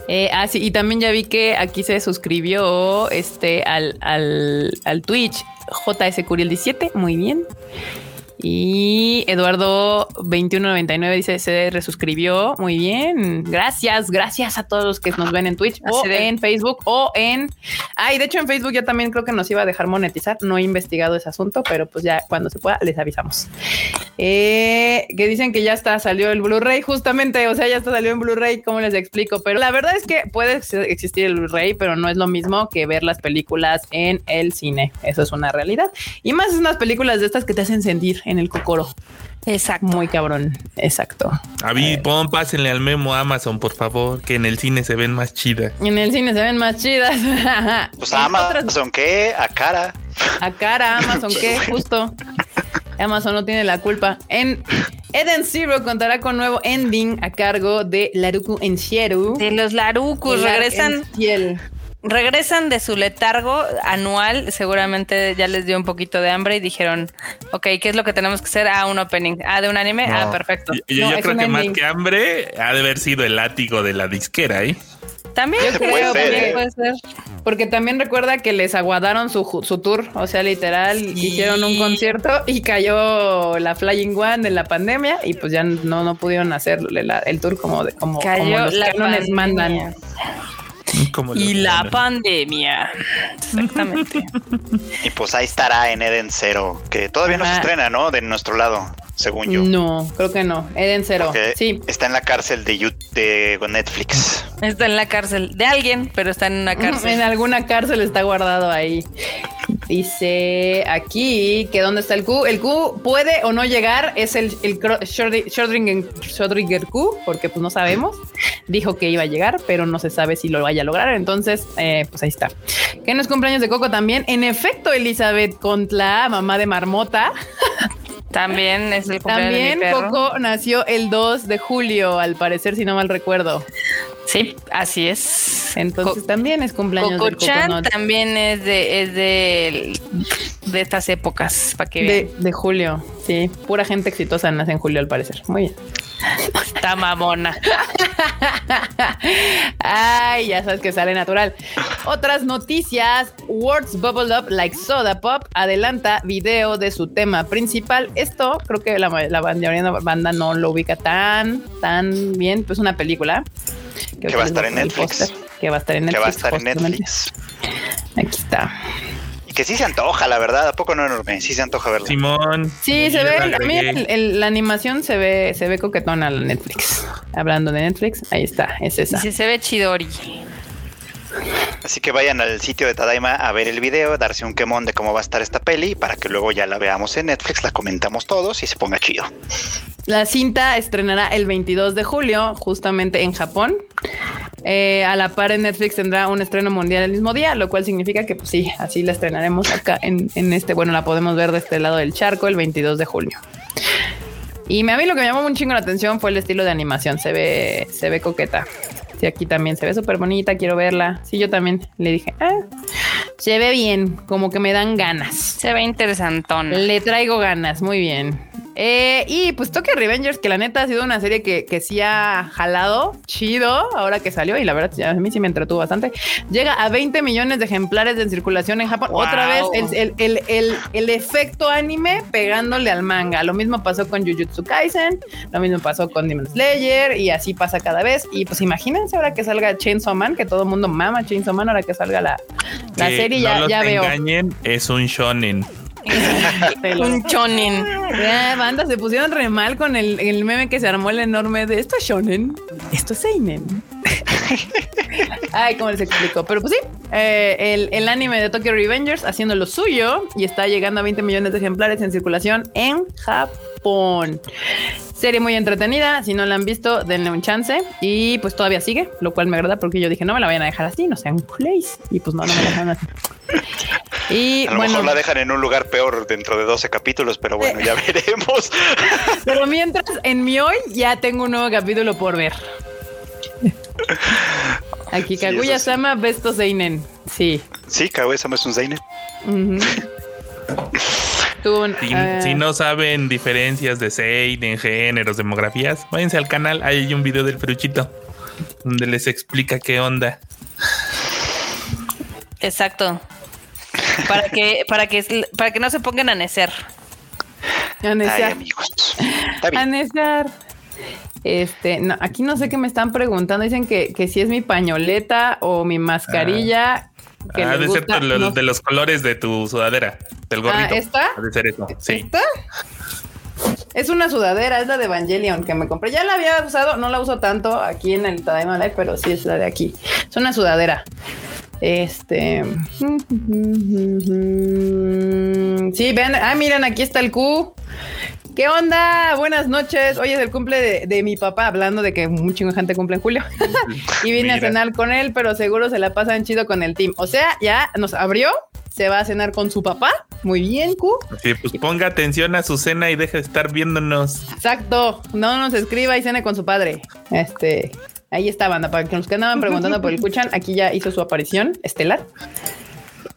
Eh, ah, sí, y también ya vi que aquí se suscribió este al, al, al Twitch JS Curiel 17. Muy bien. Y Eduardo 2199 dice se resuscribió. Muy bien. Gracias, gracias a todos los que nos ven en Twitch o en Facebook o en. Ay, de hecho en Facebook ya también creo que nos iba a dejar monetizar. No he investigado ese asunto, pero pues ya cuando se pueda les avisamos. Eh, que dicen que ya está, salió el Blu-ray justamente. O sea, ya está salió en Blu-ray. ¿Cómo les explico? Pero la verdad es que puede existir el Blu-ray, pero no es lo mismo que ver las películas en el cine. Eso es una realidad. Y más unas películas de estas que te hacen sentir en el cocoro. Exacto. Muy cabrón. Exacto. A mí, eh. pásenle al memo Amazon, por favor, que en el cine se ven más chidas. En el cine se ven más chidas. pues a Amazon, ¿qué? A cara. A cara, Amazon, ¿qué? Justo. Amazon no tiene la culpa. En Eden Zero contará con nuevo ending a cargo de Laruku Enshieru. De los Larukus regresan regresan de su letargo anual, seguramente ya les dio un poquito de hambre y dijeron, ok, ¿qué es lo que tenemos que hacer? Ah, un opening. Ah, de un anime. Ah, perfecto. Yo, creo que más que hambre ha de haber sido el látigo de la disquera, ¿eh? También creo, que ¿eh? puede ser. Porque también recuerda que les aguadaron su, su tour, o sea, literal, hicieron un concierto y cayó la Flying One en la pandemia y pues ya no, no pudieron hacer el tour como, de, como, como los cánones mandan y la pandemia. Exactamente. y pues ahí estará en Eden Zero, que todavía no se estrena, ¿no? De nuestro lado, según yo. No, creo que no. Eden Zero. sí. Está en la cárcel de, de Netflix. Está en la cárcel de alguien, pero está en una cárcel. En alguna cárcel está guardado ahí. Dice aquí que dónde está el Q. El Q puede o no llegar, es el, el Schrödinger Q, porque pues no sabemos. Dijo que iba a llegar, pero no se sabe si lo vaya a lograr. Entonces, eh, pues ahí está. Que no es cumpleaños de Coco también. En efecto, Elizabeth Contla, mamá de Marmota. También es el cumpleaños También de mi Coco nació el 2 de julio, al parecer, si no mal recuerdo. Sí, así es. Entonces también es cumpleaños Coco Chan también es de es del de estas épocas, para que de, de, julio, sí. Pura gente exitosa nace en julio, al parecer. Muy bien. Está mamona. Ay, ya sabes que sale natural. Otras noticias. Words Bubble Up Like Soda Pop adelanta video de su tema principal. Esto creo que la, la banda no lo ubica tan, tan bien. Pues una película. Que, va a estar en Netflix. Que va a estar en Netflix. Que va a estar en Netflix. Aquí está que sí se antoja, la verdad. ¿A poco no enorme? Sí se antoja verlo. Simón. Sí, se ve. A mí la animación se ve, se ve coquetona la Netflix. Hablando de Netflix, ahí está, es esa. Sí, se ve chidori. Así que vayan al sitio de Tadaima a ver el video, darse un quemón de cómo va a estar esta peli para que luego ya la veamos en Netflix, la comentamos todos y se ponga chido. La cinta estrenará el 22 de julio, justamente en Japón. Eh, a la par en Netflix tendrá un estreno mundial el mismo día, lo cual significa que pues sí, así la estrenaremos acá en, este, bueno, la podemos ver de este lado del charco el 22 de julio. Y a mí lo que me llamó un chingo la atención fue el estilo de animación, se ve, se ve coqueta. Sí, aquí también se ve súper bonita, quiero verla. Sí, yo también le dije, ah, se ve bien, como que me dan ganas. Se ve interesantón. Le traigo ganas, muy bien. Eh, y pues Tokyo Revengers, que la neta ha sido una serie que, que sí ha jalado chido ahora que salió y la verdad a mí sí me entretuvo bastante. Llega a 20 millones de ejemplares en circulación en Japón. Otra vez el, el, el, el, efecto anime pegándole al manga. Lo mismo pasó con Jujutsu Kaisen, lo mismo pasó con Demon Slayer y así pasa cada vez. Y pues imagínense ahora que salga Chainsaw Man, que todo el mundo mama Chainsaw Man, ahora que salga la, la serie, ya, ya veo. Engañen, es un shonen. Un shonen. Ya, banda, se pusieron re mal con el, el, meme que se armó el enorme de esto es shonen, esto es seinen. Ay, cómo les explico. Pero pues sí, eh, el, el, anime de Tokyo Revengers haciendo lo suyo y está llegando a 20 millones de ejemplares en circulación en Japón. Serie muy entretenida. Si no la han visto, denle un chance. Y pues todavía sigue, lo cual me agrada porque yo dije, no me la vayan a dejar así, no sean culés. Y pues no, no me la dejan así. Y a lo mejor la dejan en un lugar peor dentro de 12 capítulos, pero bueno, ya veremos. Pero mientras, en mi hoy ya tengo un nuevo capítulo por ver. Aquí Kaguya-sama Besto Seinen. Sí. Sí, Kaguya-sama es un Seinen. Ah, si, no saben diferencias de Seinen, géneros, demografías, váyanse al canal. Ahí hay un video del Fruchito donde les explica qué onda. Exacto. Para que, para que, para que no se pongan a necer. A necer. A necer. Este, no, aquí no sé qué me están preguntando. Dicen que, que si es mi pañoleta o mi mascarilla. Ah, que ah de ser de los colores de tu sudadera, del ah, gorrito. Ah, ¿Esta? De ser eso. Sí. Es una sudadera, es la de Evangelion que me compré. Ya la había usado, no la uso tanto aquí en el Tadaima Live, pero sí es la de aquí. Es una sudadera. Este. Sí, ven. Ah, miren, aquí está el Q. ¿Qué onda? Buenas noches. Hoy es el cumple de, mi papá, hablando de que un chingo de gente cumple en julio. y vine a cenar con él, pero seguro se la pasan chido con el team. O sea, ya nos abrió, se va a cenar con su papá. Muy bien, Q. Sí, pues ponga atención a su cena y deje de estar viéndonos. Exacto. No nos escriba y cene con su padre. Este. Ahí está, banda. Para que los que andaban preguntando por el Kuchan, aquí ya hizo su aparición estelar.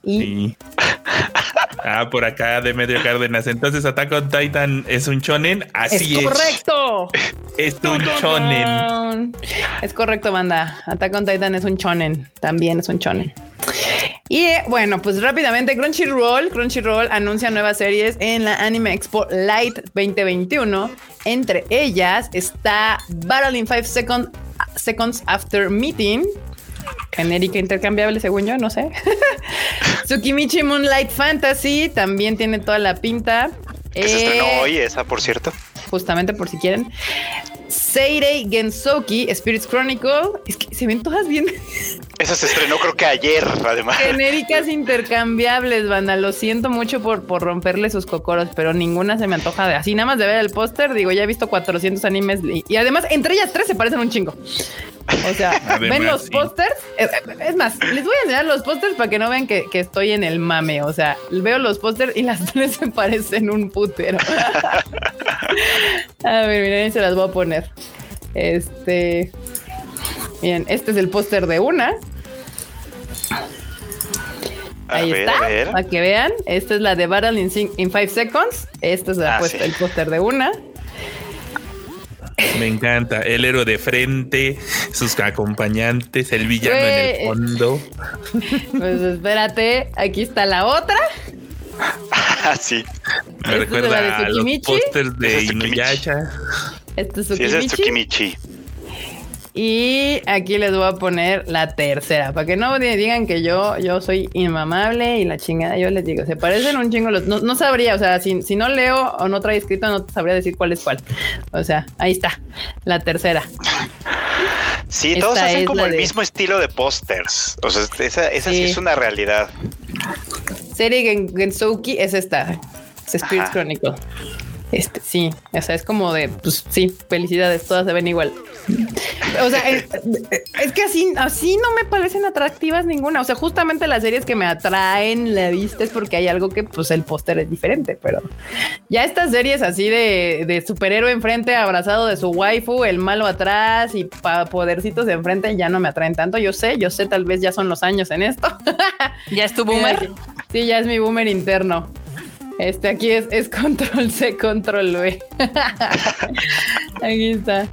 Y. Ah, por acá de Medio Cárdenas. Entonces, Attack on Titan es un shonen. Así es. Correcto. Es un shonen. Es correcto, banda. Attack on Titan es un shonen. También es un shonen. Y bueno, pues rápidamente Crunchyroll, Crunchyroll anuncia nuevas series en la Anime Expo Light 2021. Entre ellas está Battle in 5 Seconds, Seconds After Meeting, genérica intercambiable, según yo, no sé. Tsukimichi Moonlight Fantasy también tiene toda la pinta. Que se estrenó eh, hoy, esa, por cierto. Justamente por si quieren. Seirei Gensoki, Spirits Chronicle. Es que se ven todas bien. Esa se estrenó creo que ayer, además. Genéricas intercambiables, banda. Lo siento mucho por, por romperle sus cocoros, pero ninguna se me antoja de así. Nada más de ver el póster, digo, ya he visto 400 animes y además entre ellas tres se parecen un chingo. O sea, ven los pósters. Eh, eh, es más, les voy a enseñar los pósters para que no vean que, estoy en el mame. O sea, veo los pósters y las tres se parecen un putero. a ver, miren, se las voy a poner. Este. Bien, este es el póster de una. Ahí está, para que vean. Esta es la de Battle in 5 Seconds. Este es ah, el póster de una. Me encanta. El héroe de frente, sus acompañantes, el villano en el fondo. Pues espérate, aquí está la otra. Ah, sí. Me recuerda a los pósters de Inuyasha. Este es Tsukimichi. Y aquí les voy a poner la tercera, para que no digan que yo, yo soy inmamable y la chingada, yo les digo, se parecen un chingo, los, no, sabría, o sea, si, si, no leo o no trae escrito, no sabría decir cuál es cuál. O sea, ahí está, la tercera. Sí, todos hacen como el mismo estilo de pósters. O sea, esa, esa sí. es una realidad. Serie Gensouki es esta, es Spirit Chronicle. Este, sí, o sea, es como de, pues sí, felicidades, todas se ven igual. O sea, es, que así, así no me parecen atractivas ninguna. O sea, justamente las series que me atraen la vista es porque hay algo que, pues, el póster es diferente. Pero ya estas series así de, de superhéroe enfrente, abrazado de su waifu, el malo atrás y podercitos de enfrente ya no me atraen tanto. Yo sé, yo sé, tal vez ya son los años en esto. ¿Ya es tu boomer? Sí, ya es mi boomer interno. Este aquí es, es control C, control V. aquí está.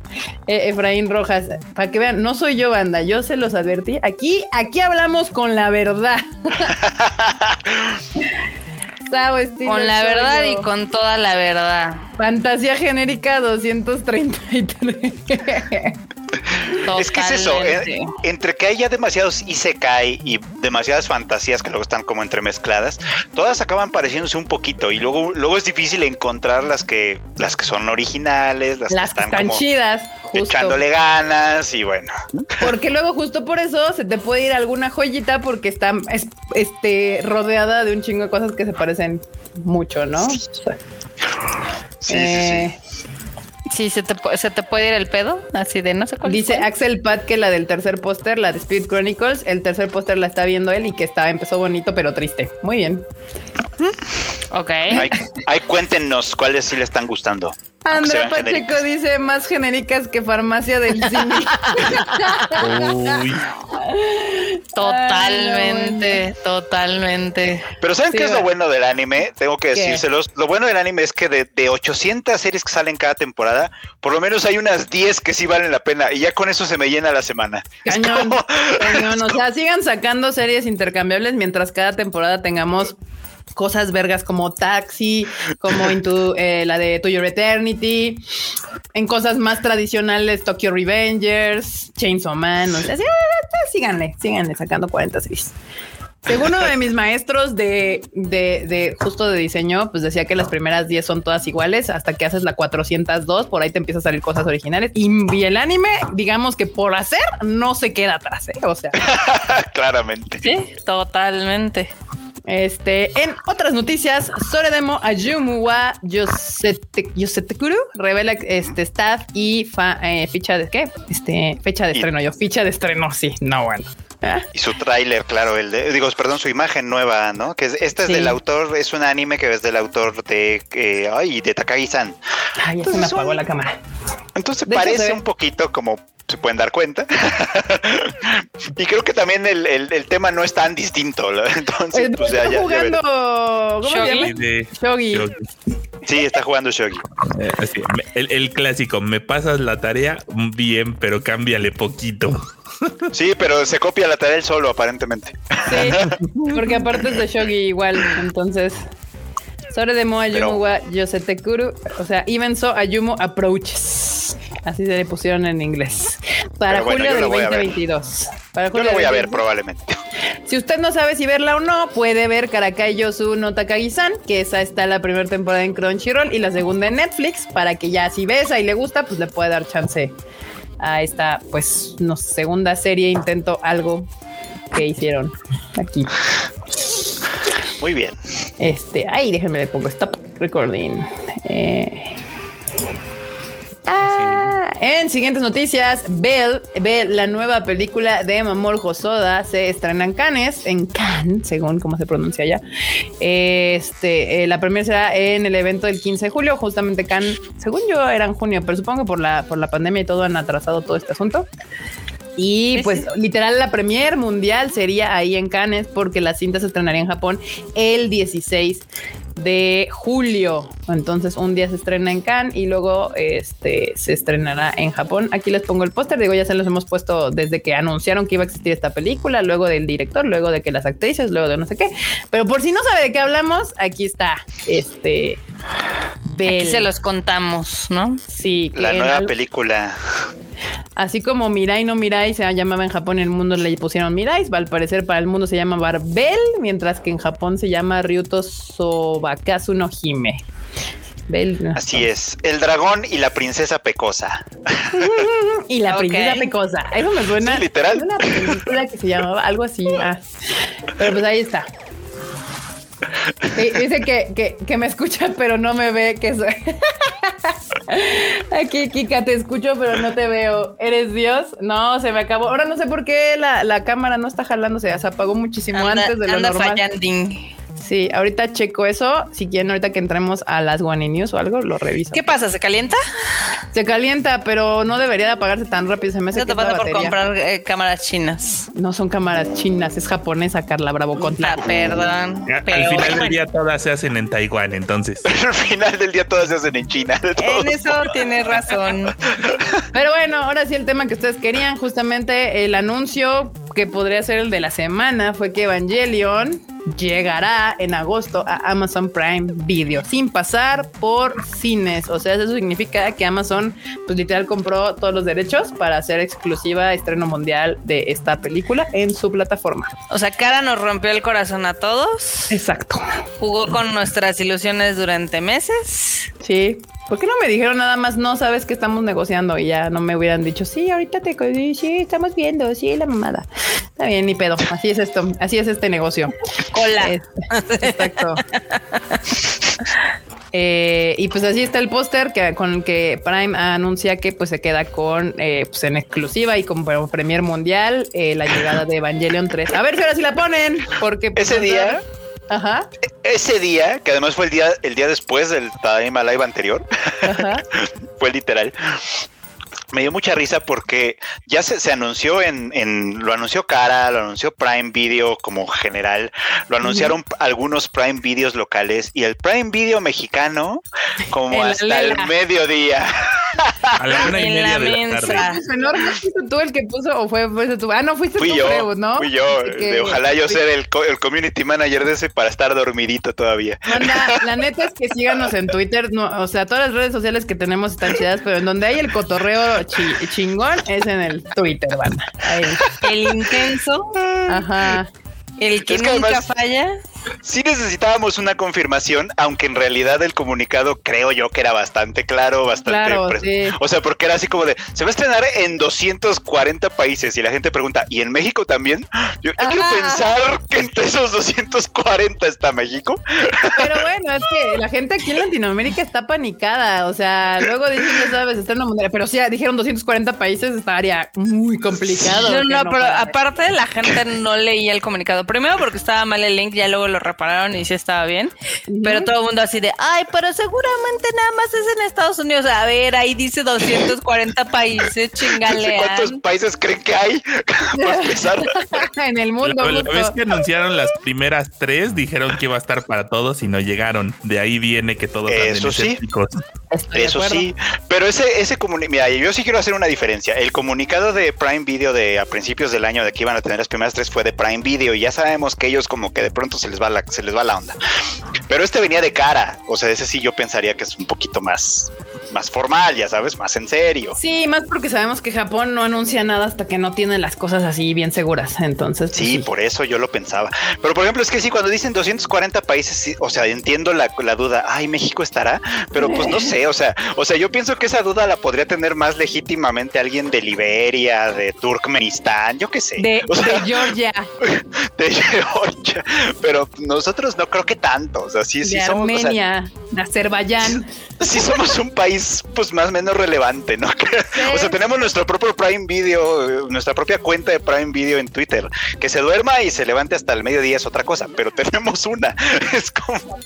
Eh, Efraín Rojas. Para que vean, no soy yo, banda. Yo se los advertí. Aquí, aquí hablamos con la verdad. con la verdad y con toda la verdad. Fantasía genérica 233. Es que es eso, eh, entre que hay ya demasiados Isekai y demasiadas fantasías que luego están como entremezcladas, todas acaban pareciéndose un poquito y luego, luego es difícil encontrar las que, las que son originales, las, que están, chidas, echándole ganas y bueno. Porque luego justo por eso se te puede ir alguna joyita porque está este, rodeada de un chingo de cosas que se parecen mucho, ¿no? Sí, sí, sí. Eh, Sí, se te, se te puede ir el pedo, así de no sé cuál. Dice Axel Pat que la del tercer póster, la de Spirit Chronicles, el tercer póster la está viendo él y que está, empezó bonito pero triste. Muy bien. Ok. Ahí, cuéntenos cuáles sí le están gustando. Andrea Pacheco dice más genéricas que farmacia del cine. Totalmente, totalmente. Pero ¿saben qué es lo bueno del anime? Tengo que decírselos. Lo bueno del anime es que de, de, 800 series que salen cada temporada, por lo menos hay unas 10 que sí valen la pena y ya con eso se me llena la semana. Cañón, cañón. O sea, sigan sacando series intercambiables mientras cada temporada tengamos cosas vergas como Taxi, como eh, la de To Your Eternity, en cosas más tradicionales, Tokyo Revengers, Chainsaw Man, o sea, sí, síganle, síganle sacando 40 series. Según uno de mis maestros de, de, justo de diseño, pues decía que las primeras 10 son todas iguales hasta que haces la 402, por ahí te empiezan a salir cosas originales y, el anime, digamos que por hacer, no se queda atrás, ¿eh? o sea. Claramente. Sí, totalmente. Este, en otras noticias, Soredemo Ayumu wa Yosetekuru revela este staff y eh, ficha de qué? Este, fecha de estreno. Yo, ficha de estreno, sí, no bueno. Y su tráiler, claro, el de, digo, perdón, su imagen nueva, ¿no? Que esta es del autor, es un anime que es del autor de, eh, ay, de Takagi-san. Ay, ya se me apagó la cámara. Entonces parece un poquito como se pueden dar cuenta. y creo que también el, el, tema no es tan distinto. Entonces, pues ya, ya, jugando ¿cómo Shogi. Shogi. Sí, está jugando Shogi. Eh, el, el, clásico, me pasas la tarea bien, pero cámbiale poquito. Sí, pero se copia la tarea él solo, aparentemente. Sí, porque aparte es de Shogi igual, entonces. Sobre de Mo Ayumu wa Yosetekuru, o sea, even so Ayumu approaches. Así se le pusieron en inglés. Para julio del 2022. Para julio yo lo voy a ver probablemente. Si usted no sabe si verla o no, puede ver Karakai Yosu no Takagi-san, que esa está la primera temporada en Crunchyroll y la segunda en Netflix, para que ya si besa y le gusta, pues le puede dar chance a esta, pues, no segunda serie, intento algo que hicieron aquí. Muy bien. Este, ahí déjenme le pongo stop recording. Eh, ah, en siguientes noticias, Bell, Bell, la nueva película de Mamor Hosoda, se estrena en Cannes, en Cannes, según cómo se pronuncia ya. Este, eh, la primera será en el evento del 15 de julio, justamente Cannes, según yo era en junio, pero supongo que por la, por la pandemia y todo han atrasado todo este asunto. Y pues literal la premier mundial sería ahí en Cannes porque la cinta se estrenaría en Japón el 16 de julio. Entonces un día se estrena en Cannes y luego este se estrenará en Japón. Aquí les pongo el póster, digo ya se los hemos puesto desde que anunciaron que iba a existir esta película, luego del director, luego de que las actrices, luego de no sé qué. Pero por si no sabe de qué hablamos, aquí está este Aquí se los contamos, ¿no? Sí. La nueva película. Así como Mirai no Mirai se llamaba en Japón, en el mundo le pusieron Mirai. Al parecer para el mundo se llama Barbel, mientras que en Japón se llama Ryuto Sobakazu no Hime. Así es, el dragón y la princesa pecosa. y la princesa pecosa. Eso me suena. literal. Una película que se llamaba algo así. Ah. Pero pues ahí está. Dice que, que, me escucha, pero no me ve. Que soy. Aquí, Kika, te escucho, pero no te veo. ¿Eres Dios? No, se me acabó. Ahora no sé por qué la, la cámara no está jalando, se apagó muchísimo antes de lo anda normal. Sí, ahorita checo eso. Si quieren, ahorita que entremos a las One News o algo, lo reviso. ¿Qué pasa? ¿Se calienta? Se calienta, pero no debería de apagarse tan rápido. Se me hace no te pasa por comprar eh, cámaras chinas. No son cámaras chinas, es japonesa, Carla Bravo contra. Ah, perdón. Al final del día todas se hacen en Taiwán, entonces. Al final del día todas se hacen en China. En eso tienes razón. Pero bueno, ahora sí el tema que ustedes querían, justamente el anuncio que podría ser el de la semana fue que Evangelion llegará en agosto a Amazon Prime Video sin pasar por cines. O sea, eso significa que Amazon, pues literal, compró todos los derechos para hacer exclusiva estreno mundial de esta película en su plataforma. O sea, Cara nos rompió el corazón a todos. Exacto. Jugó con nuestras ilusiones durante meses. Sí. ¿Por qué no me dijeron nada más, no sabes que estamos negociando y ya no me hubieran dicho, sí, ahorita te sí, estamos viendo, sí, la mamada. Está bien, ni pedo. Así es esto, así es este negocio. Hola. exacto. Eh, y pues así está el póster que con el que Prime anuncia que pues se queda con eh, pues en exclusiva y como premier mundial eh, la llegada de Evangelion 3. A ver si ahora sí la ponen, porque pues, ese día Ajá. Ese día, que además fue el día, el día después del Tadaima Live anterior, fue literal me dio mucha risa porque ya se, se anunció en, en, lo anunció Cara, lo anunció Prime Video como general, lo anunciaron algunos Prime Videos locales y el Prime Video mexicano como hasta el mediodía. A la una y media de la tarde. fuiste tú el que puso o fue, fuiste tú? Ah, no, fuiste fui tú, yo, ¿no? Fui yo. De, ojalá yo ser el, el, community manager de ese para estar dormidito todavía. la neta es que síganos en Twitter. No, o sea, todas las redes sociales que tenemos están chidas, pero en donde hay el cotorreo chingón es en el Twitter, banda. El intenso. Ajá. El que, nunca falla sí necesitábamos una confirmación, aunque en realidad el comunicado creo yo que era bastante claro, bastante... O sea, porque era así como de, se va a estrenar en 240 países y la gente pregunta, ¿y en México también? Yo, quiero pensar que entre esos 240 está México. Pero bueno, es que la gente aquí en Latinoamérica está panicada, o sea, luego dicen, ya sabes, estreno mundial, pero si dijeron 240 países, estaría muy complicado. No, no, pero aparte la gente no leía el comunicado. Primero porque estaba mal el link, ya luego lo repararon y sí estaba bien. Pero todo el mundo así de, ay, pero seguramente nada más es en Estados Unidos. A ver, ahí dice 240 países, chingale. ¿Cuántos países creen que hay? en el mundo. La, vez que anunciaron las primeras tres, dijeron que iba a estar para todos y no llegaron. De ahí viene que todos Eso sí. Eso sí. Pero ese, ese comunicado, mira, yo sí quiero hacer una diferencia. El comunicado de Prime Video de a principios del año de que iban a tener las primeras tres fue de Prime Video y ya sabemos que ellos como que de pronto se les se les va la onda. Pero este venía de cara, o sea, ese sí yo pensaría que es un poquito más, más formal, ya sabes, más en serio. Sí, más porque sabemos que Japón no anuncia nada hasta que no tiene las cosas así bien seguras. Entonces, pues sí, por eso yo lo pensaba. Pero por ejemplo, es que sí, cuando dicen 240 países, o sea, entiendo la, la duda, ay, México estará, pero pues no sé, o sea, o sea, yo pienso que esa duda la podría tener más legítimamente alguien de Liberia, de Turkmenistán, yo qué sé. De, Georgia. De Georgia. Pero nosotros no creo que tanto. O sea, sí, sí somos. Armenia, Azerbaiyán. Sí somos un país, pues más o menos relevante, ¿no? O sea, tenemos nuestro propio Prime Video, nuestra propia cuenta de Prime Video en Twitter. Que se duerma y se levante hasta el mediodía es otra cosa, pero tenemos una. Es como.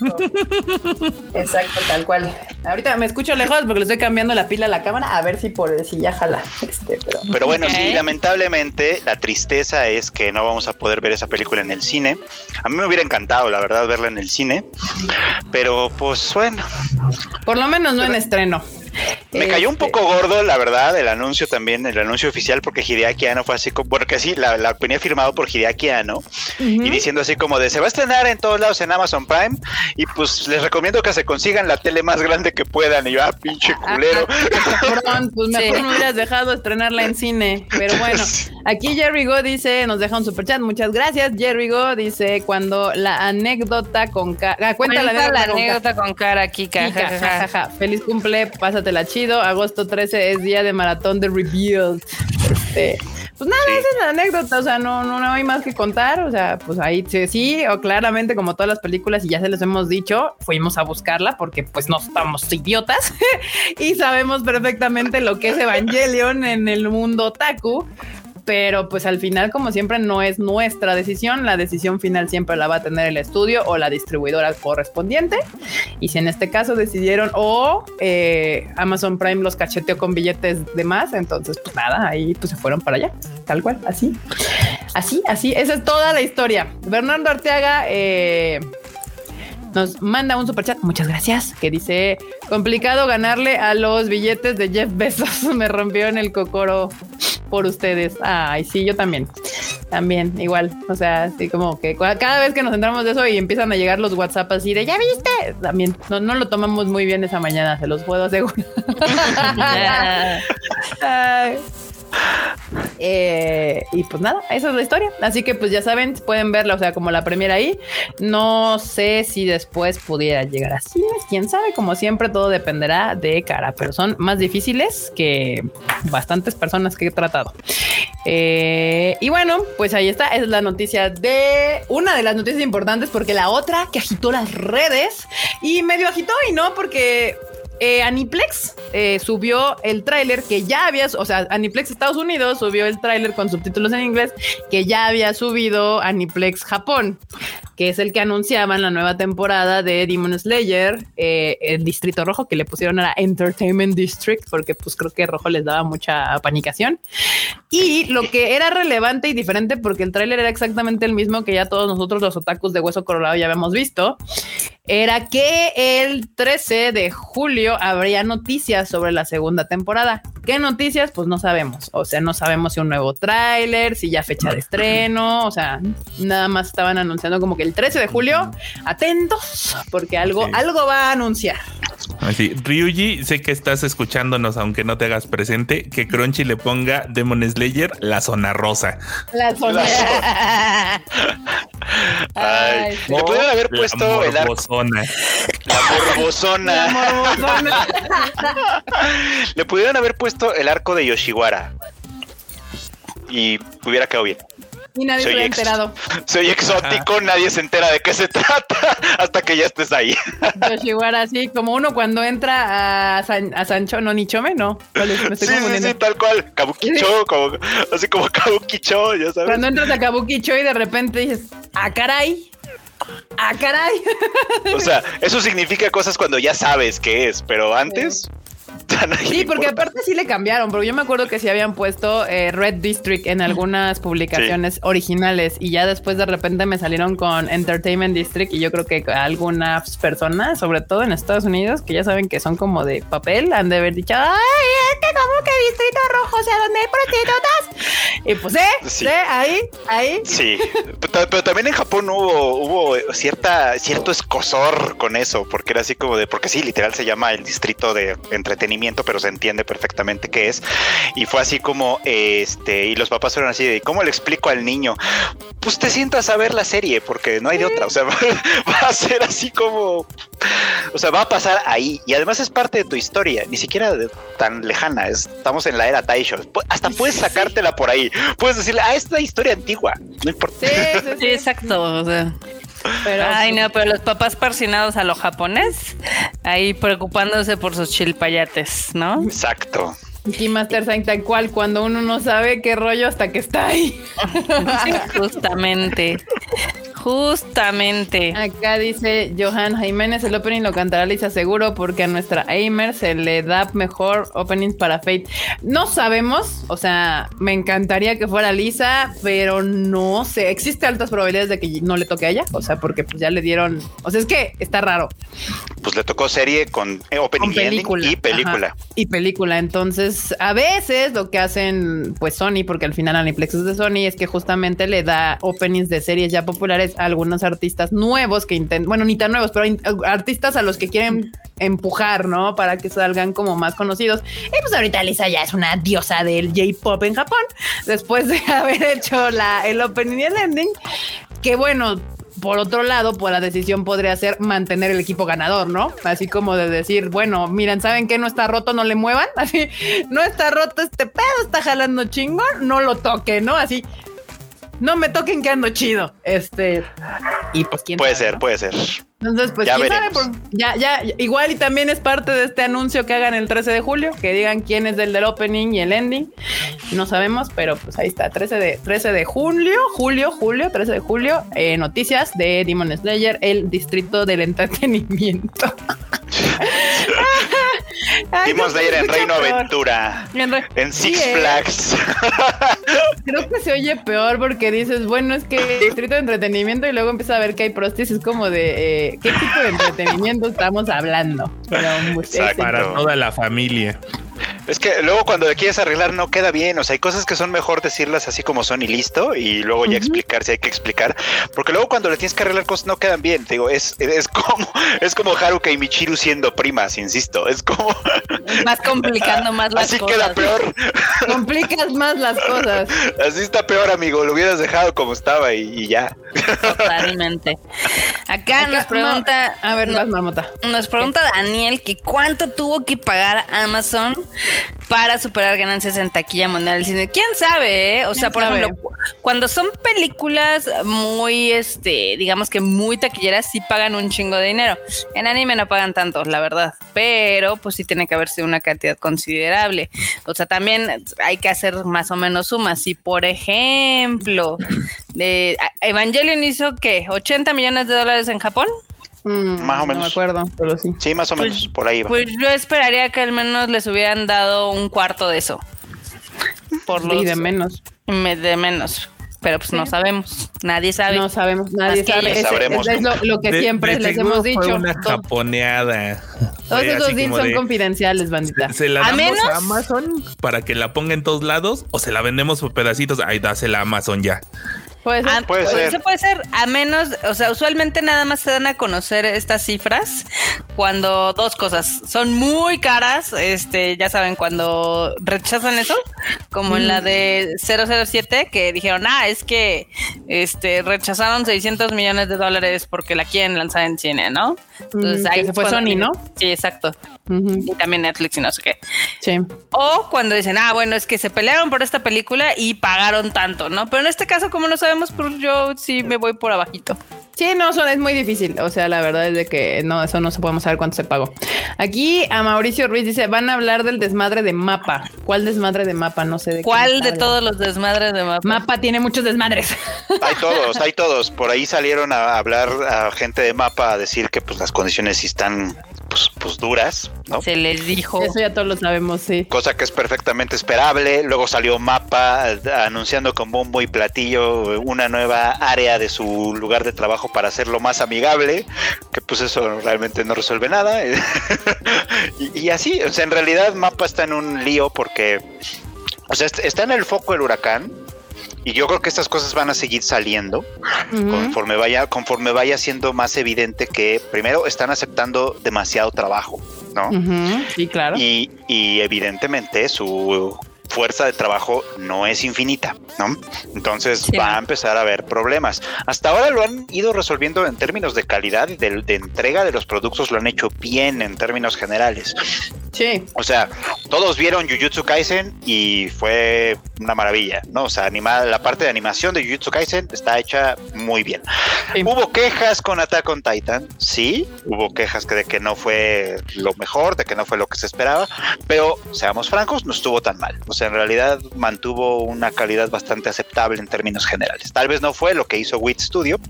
Exacto, tal cual. Ahorita me escucho lejos porque le estoy cambiando la pila a la cámara a ver si por si ya jala. Este, pero... bueno, sí, lamentablemente la tristeza es que no vamos a poder ver esa película en el cine. A mí me hubiera encantado, la verdad, verla en el cine. Pero pues bueno. Por lo menos no en estreno. Yeah. Me cayó un este, poco gordo, la verdad, el anuncio también, el anuncio oficial, porque Hideaki Anno fue así como, porque sí, la, la venía firmado por Hideaki Anno y diciendo así como de se va a estrenar en todos lados en Amazon Prime y pues les recomiendo que se consigan la tele más grande que puedan. Y yo, ah, pinche culero. Perdón, pues mejor no hubieras dejado estrenarla en cine. Pero bueno, aquí Jerry Go dice, nos deja un super chat. Muchas gracias. Jerry Go dice, cuando la anécdota con cara. Ah, cuenta, la anécdota, con, cara, Kika. Feliz cumple, pásate la chido. Agosto 13 es día de maratón de Revealed. Este, pues nada, esa es la anécdota, o sea, no, no, no hay más que contar, o sea, pues ahí sí, o claramente como todas las películas y ya se les hemos dicho, fuimos a buscarla porque pues no estamos idiotas y sabemos perfectamente lo que es Evangelion en el mundo otaku, pero pues al final, como siempre, no es nuestra decisión. La decisión final siempre la va a tener el estudio o la distribuidora correspondiente. Y si en este caso decidieron o eh, Amazon Prime los cacheteó con billetes de más, entonces pues nada, ahí pues se fueron para allá, tal cual, así, así, así. Esa es toda la historia. Bernardo Arteaga, eh, nos manda un superchat, muchas gracias, que dice, complicado ganarle a los billetes de Jeff Bezos, me rompió en el cocoro por ustedes. Ay, sí, yo también. También, igual. O sea, así como que cada vez que nos entramos de eso y empiezan a llegar los WhatsApp así de ya viste, también no, no lo tomamos muy bien esa mañana, se los puedo asegurar. Eh, y pues nada, esa es la historia. Así que pues ya saben, pueden verla, o sea, como la primera ahí. No sé si después pudiera llegar así, quién sabe, como siempre todo dependerá de cara, pero son más difíciles que bastantes personas que he tratado. Eh, y bueno, pues ahí está, esa es la noticia de una de las noticias importantes porque la otra que agitó las redes y medio agitó y no porque eh, Aniplex eh, subió el tráiler que ya había, o sea, Aniplex Estados Unidos subió el tráiler con subtítulos en inglés que ya había subido Aniplex Japón, que es el que anunciaban la nueva temporada de Demon Slayer, eh, Distrito Rojo, que le pusieron a Entertainment District, porque pues creo que Rojo les daba mucha panicación. Y lo que era relevante y diferente, porque el tráiler era exactamente el mismo que ya todos nosotros los otakus de Hueso Colorado ya habíamos visto, era que el 13 de julio habría noticias sobre la segunda temporada. ¿Qué noticias? Pues no sabemos. O sea, no sabemos si un nuevo tráiler, si ya fecha de estreno. O sea, nada más estaban anunciando como que el 13 de julio, atentos, porque algo, algo va a anunciar. Así, Ryuji, sé que estás escuchándonos, aunque no te hagas presente, que Crunchy le ponga Demon Slayer la zona rosa. La zona rosa. Ay, le pudieron haber puesto el arco. La morbosona. La morbosona. le pudieron haber puesto el arco de Yoshiwara. Y hubiera quedado bien. Y nadie se ha enterado. Soy exótico, nadie se entera de qué se trata hasta que ya estés ahí. Yoshiwara, así como uno cuando entra a, a Sancho, no Nichome, ¿no? sí, sí, sí, tal cual. Kabukicho, como, así como Kabukicho, ya sabes. Cuando entras a Kabukicho y de repente dices, ah, caray. Ah, caray. O sea, eso significa cosas cuando ya sabes qué es, pero antes. Sí, porque aparte sí le cambiaron, pero yo me acuerdo que sí habían puesto eh, Red District en algunas publicaciones originales y ya después de repente me salieron con Entertainment District y yo creo que algunas personas, sobre todo en Estados Unidos, que ya saben que son como de papel, han de haber dicho, ay, es que como que Distrito Rojo, o sea, donde hay prostitutas. Y pues, ¿eh? Sí. Ahí, ahí. Sí, pero, también en Japón hubo, hubo cierta, cierto escosor con eso, porque era así como de, porque sí, literal se llama el Distrito de Entretenimiento pero se entiende perfectamente qué es. Y fue así como, este, y los papás fueron así de, ¿cómo le explico al niño? Pues te sientas a ver la serie, porque no hay de otra. O sea, va, a ser así como, o sea, va a pasar ahí. Y además es parte de tu historia, ni siquiera tan lejana. Estamos en la era Taisho. Hasta puedes sacártela por ahí. Puedes decirle, ah, esta historia antigua. No importa. Sí, exacto. O sea. Pero, Ay, no, pero los papás persinados a lo japonés, ahí preocupándose por sus chilpayates, ¿no? Exacto. Y Master Sign tal cual, cuando uno no sabe qué rollo hasta que está ahí. justamente. Justamente. Acá dice Johan Jiménez, el opening lo cantará Lisa seguro porque a nuestra Aimer se le da mejor openings para Fate. No sabemos, o sea, me encantaría que fuera Lisa, pero no sé, existe altas probabilidades de que no le toque a ella, o sea, porque pues ya le dieron, o sea, es que está raro. Pues le tocó serie con eh, opening película, y película. y película, entonces a veces lo que hacen pues Sony, porque al final Aniplex es de Sony, es que justamente le da openings de series ya populares a algunos artistas nuevos que intentan, bueno, ni tan nuevos, pero artistas a los que quieren empujar, ¿no? Para que salgan como más conocidos. Y pues ahorita Lisa ya es una diosa del J-pop en Japón, después de haber hecho la, el opening y el ending, que bueno, por otro lado, pues la decisión podría ser mantener el equipo ganador, ¿no? Así como de decir, bueno, miren, ¿saben qué? No está roto, no le muevan. Así, no está roto este pedo, está jalando chingón, no lo toque, ¿no? Así, no me toquen que ando chido. Este, y pues quién Puede ser, puede ser. Entonces, pues ya, ya, ya, igual y también es parte de este anuncio que hagan el 13 de julio, que digan quién es el del opening y el ending. No sabemos, pero pues ahí está, 13 de, 13 de julio, julio, julio, 13 de julio, eh, noticias de Demon Slayer, el distrito del entretenimiento. Dimos de ir en Reino Aventura. En, Six eh. Flags. Creo que se oye peor porque dices, bueno, es que distrito de entretenimiento y luego empieza a ver que hay prostis. Es como de eh, qué tipo de entretenimiento estamos hablando. para toda la familia. Es que luego cuando le quieres arreglar no queda bien, o sea, hay cosas que son mejor decirlas así como son y listo, y luego ya explicar si hay que explicar, porque luego cuando le tienes que arreglar cosas no quedan bien, te digo, es, es como es como Haruka y Michiru siendo primas, insisto, es como más complicando más las cosas. Así queda peor. Complicas más las cosas. Así está peor, amigo, lo hubieras dejado como estaba y, ya. Totalmente. Acá, nos pregunta, a ver, más mamota. Nos pregunta Daniel que cuánto tuvo que pagar Amazon para superar ganancias en taquilla mundial del cine. ¿Quién sabe? Eh? O sea, por ejemplo, cuando son películas muy, este, digamos que muy taquilleras, sí pagan un chingo de dinero. En anime no pagan tanto, la verdad. Pero, pues sí tiene que haberse una cantidad considerable. O sea, también hay que hacer más o menos sumas. Si, por ejemplo, de Evangelion hizo que 80 millones de dólares en Japón. Mm, más o menos. No me acuerdo, pero sí. Sí, más o menos, pues, por ahí va. Pues yo esperaría que al menos les hubieran dado un cuarto de eso. Por los, y de menos. De menos. Pero pues no sabemos. Nadie sabe. No sabemos, nadie sabe. Es, lo, que siempre les hemos dicho. una japoneada. Todos esos deals son confidenciales, bandita. ¿Se la damos a, Amazon para que la ponga en todos lados o se la vendemos por pedacitos? Ahí dásela a Amazon ya. Puede ser. Ah, puede ser. Eso puede ser, a menos, o sea, usualmente nada más se dan a conocer estas cifras cuando dos cosas son muy caras, este, ya saben, cuando rechazan eso, como en la de 007, que dijeron, ah, es que este, rechazaron 600 millones de dólares porque la quieren lanzar en cine, ¿no? Entonces ahí se fue Sony, ¿no? Sí, exacto. Y también Netflix y no sé qué. Sí. O cuando dicen, ah, bueno, es que se pelearon por esta película y pagaron tanto, ¿no? Pero en este caso, como no sabemos, pues yo sí me voy por abajito. Sí, no, son, es muy difícil. O sea, la verdad es de que no, eso no se podemos saber cuánto se pagó. Aquí a Mauricio Ruiz dice, van a hablar del desmadre de mapa. ¿Cuál desmadre de mapa? No sé de ¿Cuál de todos los desmadres de mapa? Mapa tiene muchos desmadres. Hay todos, hay todos. Por ahí salieron a hablar a gente de mapa a decir que pues las condiciones sí están pues, pues, duras, ¿no? Se les dijo. Eso ya todos lo sabemos, sí. Cosa que es perfectamente esperable. Luego salió Mapa anunciando con bombo y platillo una nueva área de su lugar de trabajo para hacerlo más amigable, que pues eso realmente no resuelve nada. y, así, o sea, en realidad Mapa está en un lío porque, o sea, está en el foco del huracán y yo creo que estas cosas van a seguir saliendo conforme vaya, conforme vaya siendo más evidente que primero están aceptando demasiado trabajo, ¿no? Sí, claro. Y, y evidentemente su fuerza de trabajo no es infinita, ¿no? Entonces va a empezar a haber problemas. Hasta ahora lo han ido resolviendo en términos de calidad y de, entrega de los productos, lo han hecho bien en términos generales. Sí. O sea, todos vieron Jujutsu Kaisen y fue una maravilla, ¿no? O sea, animada, la parte de animación de Jujutsu Kaisen está hecha muy bien. Hubo quejas con Attack on Titan, sí, hubo quejas de que no fue lo mejor, de que no fue lo que se esperaba, pero seamos francos, no estuvo tan mal. O sea, en realidad mantuvo una calidad bastante aceptable en términos generales. Tal vez no fue lo que hizo Wit Studio,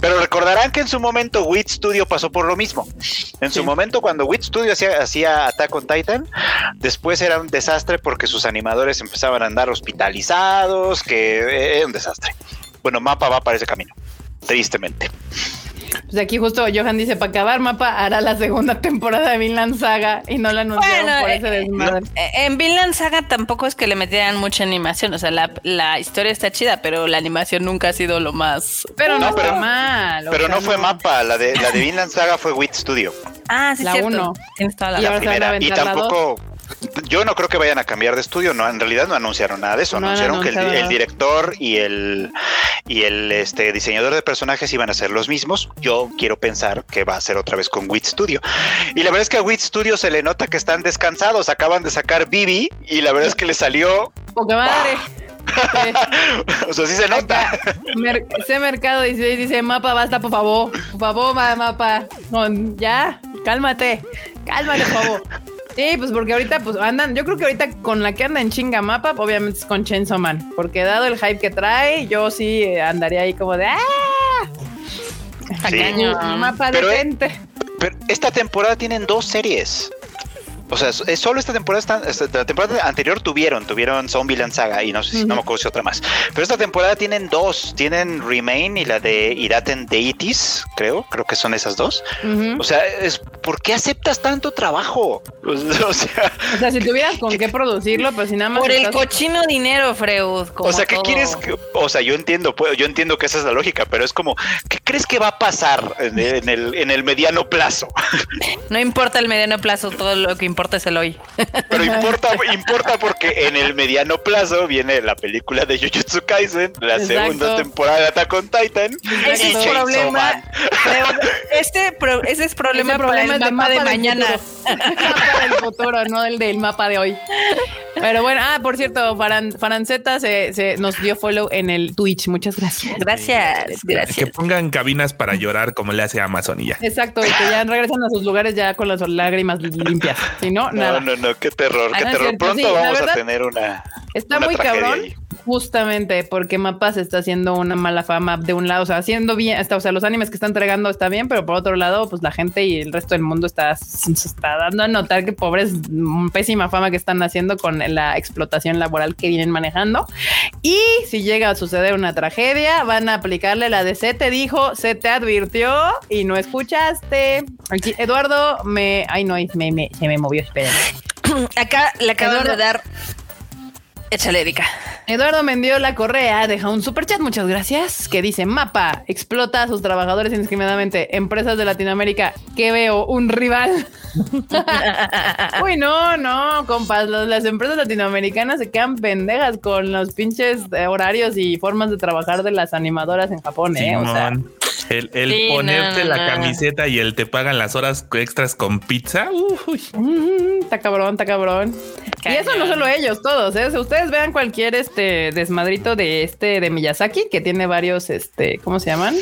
pero recordarán que en su momento Wit Studio pasó por lo mismo. En su momento, cuando Wit Studio hacía, hacía Attack on Titan, después era un desastre porque sus animadores empezaban a andar hospitalizados, que era un desastre. Bueno, Mapa va para ese camino, tristemente. Pues aquí justo Johan dice, para acabar mapa hará la segunda temporada de Vinland Saga y no la anunciaron por ese eh, desmadre. Eh, en Vinland Saga tampoco es que le metieran mucha animación, o sea, la, historia está chida, pero la animación nunca ha sido lo más... Pero no, pero, mal. Pero no fue mapa, la de, la de Vinland Saga fue Wit Studio. Ah, sí, la uno. Tienes toda la, la primera. Y tampoco yo no creo que vayan a cambiar de estudio, no, en realidad no anunciaron nada de eso, anunciaron que el, director y el y el este diseñador de personajes iban a ser los mismos. Yo quiero pensar que va a ser otra vez con Wit Studio. Y la verdad es que a Wit Studio se le nota que están descansados, acaban de sacar Bibi y la verdad es que le salió Poca madre. o sea, sí se nota. ese mercado dice, dice, mapa, basta, por favor. Por favor, mapa. ya, cálmate. Cálmate, por favor. Sí, pues porque ahorita pues andan, yo creo que ahorita con la que anda en chinga mapa, obviamente es con Chainsaw Man, porque dado el hype que trae, yo sí eh, andaría ahí como de ¡ah! Sí. Mapa de gente. Pero esta temporada tienen dos series. O sea, es solo esta temporada, la temporada anterior tuvieron, tuvieron Zombie Saga y no sé si no me acuerdo si otra más. Pero esta temporada tienen dos, tienen Remain y la de Iraten Deities, creo, creo que son esas dos. O sea, es ¿por qué aceptas tanto trabajo? O sea, o sea si tuvieras con qué producirlo, pues si nada más. Por el cochino dinero, Freud. O sea, ¿qué quieres? o sea, yo entiendo, yo entiendo que esa es la lógica, pero es como, ¿qué crees que va a pasar en el, en el mediano plazo? No importa el mediano plazo, todo lo que importa es el hoy. Pero importa, importa porque en el mediano plazo viene la película de Jujutsu Kaisen, la segunda temporada de Attack on Titan. Ese es problema. Este ese es problema, problema el mapa, de, mañana. para el futuro, no el del mapa de hoy. Pero bueno, ah, por cierto, Faranceta se, nos dio follow en el Twitch. Muchas gracias. Gracias, gracias. Que pongan cabinas para llorar como le hace Amazon y ya. Exacto, y que ya regresan a sus lugares ya con las lágrimas limpias. Si no, nada. No, no, no, qué terror, qué ah, terror. Pronto vamos a tener una. Está muy cabrón. Justamente porque Mapas está haciendo una mala fama de un lado, o sea, haciendo bien, o sea, los animes que están entregando está bien, pero por otro lado, pues la gente y el resto del mundo está, se está dando a notar que pobres, pésima fama que están haciendo con la explotación laboral que vienen manejando. Y si llega a suceder una tragedia, van a aplicarle la de se te dijo, se te advirtió y no escuchaste. Aquí, Eduardo me, ay no, me, me, se me movió, espérenme. Acá le acabo de dar Échale, Erika. Eduardo Mendiola Correa deja un super chat, muchas gracias, que dice, mapa, explota a sus trabajadores indiscriminadamente, empresas de Latinoamérica, que veo un rival. Uy, no, no, compas, las empresas latinoamericanas se quedan pendejas con los pinches horarios y formas de trabajar de las animadoras en Japón, ¿eh? O sea, el, ponerte la camiseta y el te pagan las horas extras con pizza. Uy. Mm, está cabrón, está cabrón. Y eso no solo ellos, todos. ¿eh? ustedes vean cualquier este desmadrito de este de Miyazaki, que tiene varios, este, ¿cómo se llaman?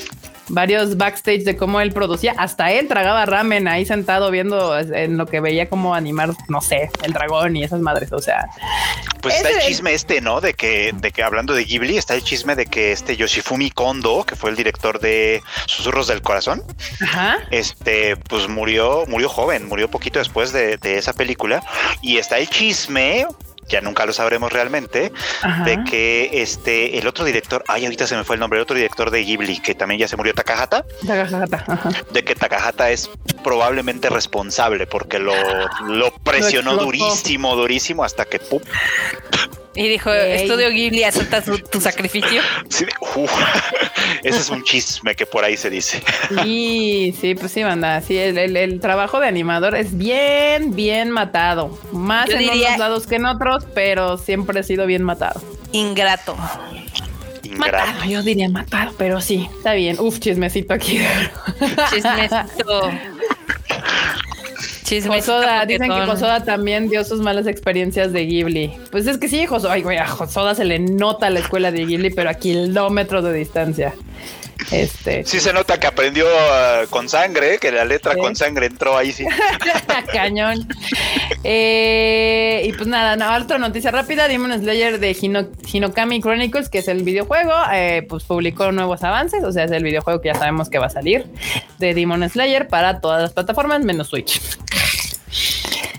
Varios backstage de cómo él producía. Hasta él tragaba ramen ahí sentado viendo en lo que veía como animar, no sé, el dragón y esas madres. O sea, pues está el chisme este, ¿no? De que, de que hablando de Ghibli, está el chisme de que este Yoshifumi Kondo, que fue el director de Susurros del Corazón, este, pues murió, murió joven, murió poquito después de, de esa película. Y está el chisme ya nunca lo sabremos realmente, de que este, el otro director, ay, ahorita se me fue el nombre, el otro director de Ghibli, que también ya se murió, Takahata, de que Takahata es probablemente responsable porque lo, lo presionó durísimo, durísimo hasta que ¡pum! Y dijo, Estudio Ghibli, acepta tu sacrificio. Sí, ese es un chisme que por ahí se dice. Sí, sí, pues sí, banda. Sí, el, trabajo de animador es bien, bien matado. Más en unos lados que en otros, pero siempre ha sido bien matado. Ingrato. Matado, yo diría matado, pero sí, está bien. Uf, chismecito aquí. Chismecito. Josoda, dicen que Josoda también dio sus malas experiencias de Ghibli. Pues es que sí, Josoda, ay, güey, a Josoda se le nota la escuela de Ghibli, pero a kilómetros de distancia. Este, sí se nota que aprendió uh, con sangre, que la letra con sangre entró ahí sí. Cañón. Eh, y pues nada, otra noticia rápida, Demon Slayer de Hinokami Chronicles, que es el videojuego, eh, pues publicó nuevos avances, o sea, es el videojuego que ya sabemos que va a salir de Demon Slayer para todas las plataformas menos Switch.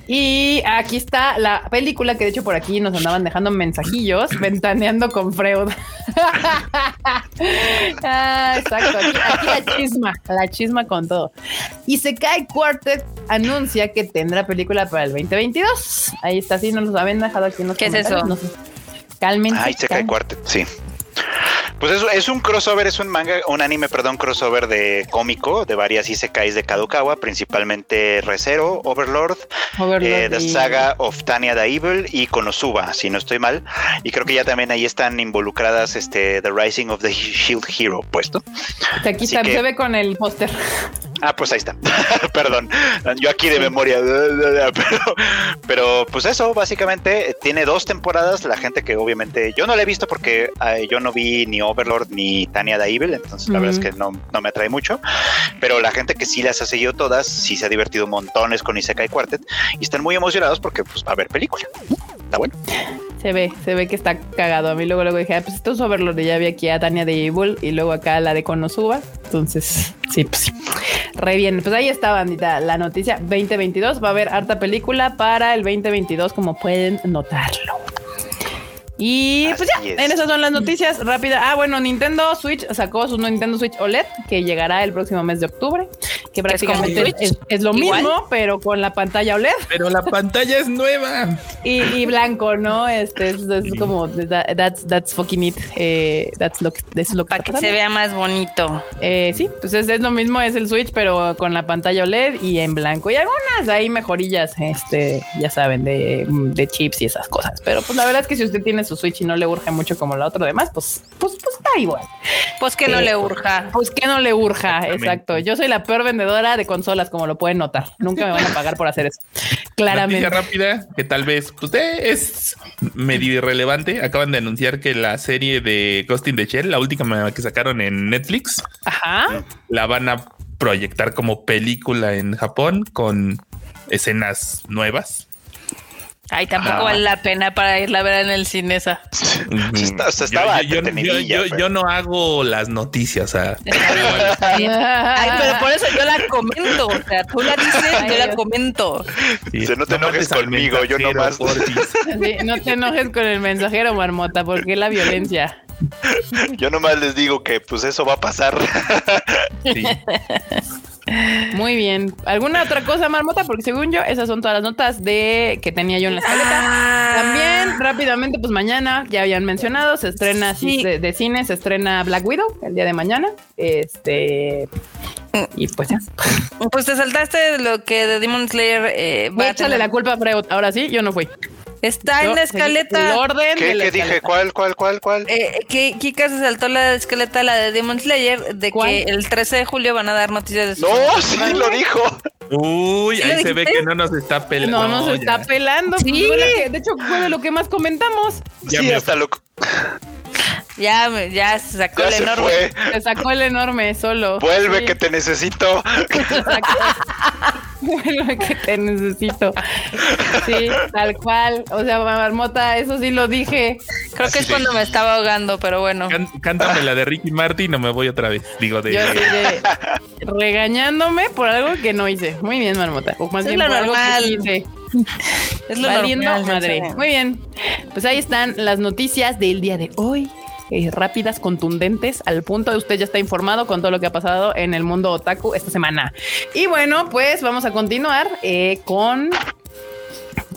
Y aquí está la película que de hecho por aquí nos andaban dejando mensajillos, ventaneando con Freud. ah, exacto, aquí, la chisma, la chisma con todo. Y se cae Quartet anuncia que tendrá película para el 2022. Ahí está, sí, nos lo habían dejado aquí en los ¿Qué es eso? No sé. Cálmense. Ahí se cae Quartet, sí. Pues es, es un crossover, es un manga, un anime, perdón, crossover de cómico de varias isekais de Kadokawa, principalmente Recero, Overlord, eh, The Saga of Tanya the Evil y Konosuba, si no estoy mal. Y creo que ya también ahí están involucradas este The Rising of the Shield Hero puesto. Aquí se ve con el póster. Ah, pues ahí está. Perdón, yo aquí de memoria. Pero, pero, pues eso, básicamente tiene dos temporadas. La gente que obviamente yo no la he visto porque yo no vi ni Overlord ni Tania da Evil, entonces la verdad es que no, no, me atrae mucho. Pero la gente que sí las ha seguido todas, sí se ha divertido montones con Isekai Quartet y están muy emocionados porque pues va a haber película. Está bueno. Se ve, se ve que está cagado. A mí luego, luego dije, ah, pues esto es Overlord. Ya vi aquí a Tania de Evil y luego acá la de Konosuba. Entonces, sí, pues sí. Re bien. Pues ahí está, bandita, la noticia 2022. Va a haber harta película para el 2022, como pueden notarlo. Y pues ya, en esas son las noticias rápidas. Ah, bueno, Nintendo Switch sacó su Nintendo Switch OLED que llegará el próximo mes de octubre, que prácticamente es, lo mismo, pero con la pantalla OLED. Pero la pantalla es nueva. Y, blanco, ¿no? Este es, como that's, that's fucking it. Eh, that's lo, lo Para que se vea más bonito. Eh, sí, pues es, lo mismo, es el Switch, pero con la pantalla OLED y en blanco. Y algunas ahí mejorillas, este, ya saben, de, de chips y esas cosas. Pero pues la verdad es que si usted tiene su Switch y no le urge mucho como la otra demás, pues, pues, pues está igual. Pues que no le urja. Pues que no le urja, exacto. Yo soy la peor vendedora de consolas, como lo pueden notar. Nunca me van a pagar por hacer eso. Claramente. rápida, que tal vez usted pues, es medio irrelevante. Acaban de anunciar que la serie de Ghost in the Shell, la última que sacaron en Netflix, la van a proyectar como película en Japón con escenas nuevas. Ay, tampoco vale la pena para irla a ver en el cine esa. yo, no hago las noticias. Ay, pero por eso yo la comento. O sea, tú la dices, yo la comento. no te enojes conmigo, yo nomás. Sí, no te enojes con el mensajero, marmota, porque la violencia. Yo nomás les digo que pues eso va a pasar. Sí. Muy bien. ¿Alguna otra cosa, Marmota? Porque según yo, esas son todas las notas de que tenía yo en la escaleta. Ah. También, rápidamente, pues mañana, ya habían mencionado, se estrena de, cine, se estrena Black Widow el día de mañana. Este. Y pues ya. Pues te saltaste lo que de Demon Slayer eh, va Échale la culpa a Freud. Ahora sí, yo no fui. Está en la escaleta. El orden ¿Qué, ¿qué dije? ¿Cuál, cuál, cuál, cuál? Eh, que Kika se saltó la escaleta, la de Demon Slayer, de que el 13 de julio van a dar noticias de su No, sí lo dijo. Uy, ahí se ve que no nos está pelando. No, nos está pelando. Pues, sí. de hecho, fue de lo que más comentamos. Ya sí, hasta lo... Ya, ya se sacó el enorme. Se, sacó el enorme solo. Vuelve que te necesito. Vuelve que te necesito. Sí, tal cual. O sea, marmota, eso sí lo dije. Creo que es cuando me estaba ahogando, pero bueno. cántame la de Ricky Martin, no me voy otra vez. Digo, de, regañándome por algo que no hice. Muy bien, marmota. O más bien por algo que hice. Es lo normal, madre. Muy bien. Pues ahí están las noticias del día de hoy. Eh, rápidas, contundentes, al punto de usted ya está informado con todo lo que ha pasado en el mundo otaku esta semana. Y bueno, pues vamos a continuar eh, con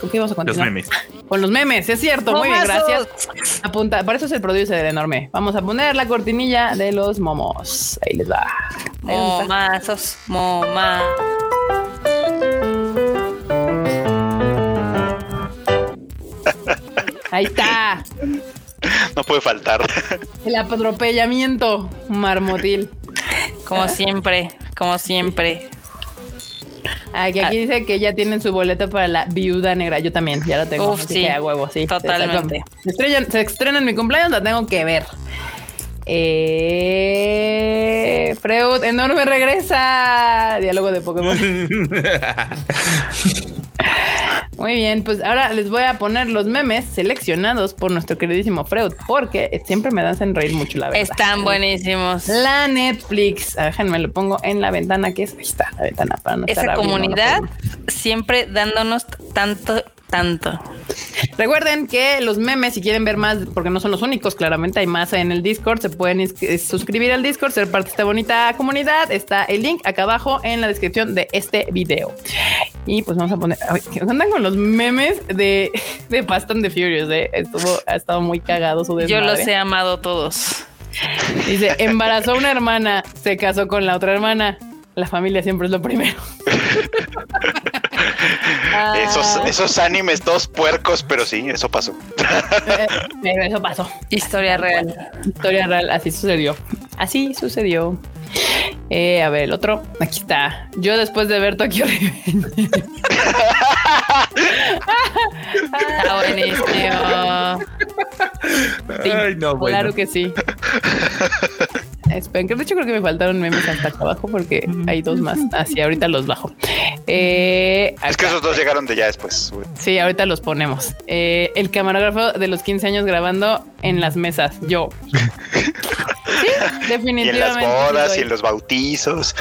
¿Con qué vamos a continuar? Los memes. Con los memes, es cierto. Muy bien, gracias. Apunta, por eso es el producer del enorme. Vamos a poner la cortinilla de los momos. Ahí les va. Momazos, momazos. Ahí está. No puede faltar. El atropellamiento marmotil. Como siempre, como siempre. Aquí, aquí dice que ya tienen su boleto para la viuda negra. Yo también, ya lo tengo. Uf, sí. a huevo, sí. Totalmente. Se, estrellan, se estrena en mi cumpleaños, la tengo que ver. Eh, Freud, enorme regresa. Diálogo de Pokémon. Muy bien, pues ahora les voy a poner los memes seleccionados por nuestro queridísimo Freud, porque siempre me hacen reír mucho la verdad. Están buenísimos. La Netflix, déjenme lo pongo en la ventana que es, ahí está la ventana para no Esa comunidad siempre dándonos tanto tanto. Recuerden que los memes, si quieren ver más, porque no son los únicos, claramente hay más en el Discord, se pueden eh, suscribir al Discord, ser parte de esta bonita comunidad. Está el link acá abajo en la descripción de este video. Y pues vamos a poner, ¿qué andan con los memes de, de Fast and the Furious? Eh? Estuvo, ha estado muy cagado su desmadre. Yo los he amado todos. Dice, embarazó a una hermana, se casó con la otra hermana. La familia siempre es lo primero. esos, ah. esos animes todos puercos, pero sí, eso pasó. Eso pasó. Historia real. Historia real, así sucedió. Así sucedió. Eh, a ver, el otro. Aquí está. Yo después de ver Tokyo Revenge. está buenísimo. Ay, no, Claro que sí. De hecho creo que me faltaron memes hasta acá abajo porque hay dos más. Así, ahorita los bajo. Eh, es que esos dos llegaron de ya después. Sí, ahorita los ponemos. Eh, el camarógrafo de los 15 años grabando en las mesas. Yo. sí, definitivamente. Y en las bodas y en los bautizos.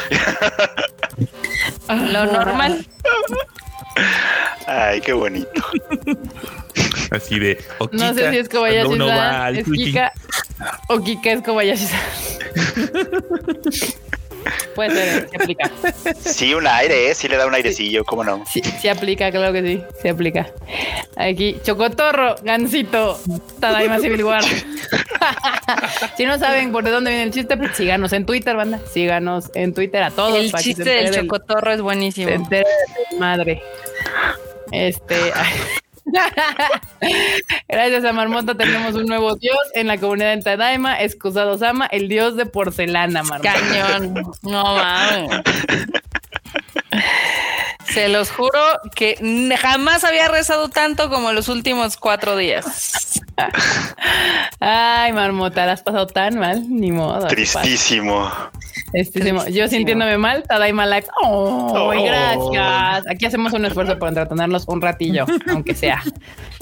Lo normal. Ay, qué bonito. Así de. no sé si es Kobayashi-san, es Kika o Kika es Kobayashi-san. Puede ser, se aplica. Sí, un aire, ¿eh? sí le da un airecillo, ¿cómo no? Sí, sí aplica, claro que sí, se aplica. Aquí, Chocotorro, Gansito, Tadaima Civil War. si no saben por de dónde viene el chiste, pues síganos en Twitter, banda. Síganos en Twitter a todos. El chiste del Chocotorro es buenísimo. madre. Este. Gracias a Marmota tenemos un nuevo dios en la comunidad de Tadaima, Excusado Sama, el dios de porcelana, Marmota. Cañón. No mames. Se los juro que jamás había rezado tanto como los últimos cuatro días. Ay, Marmota, la has pasado tan mal, ni modo. Tristísimo. Yo sintiéndome mal, Tadaima Life. Oh, gracias. Aquí hacemos un esfuerzo por entretenerlos un ratillo, aunque sea.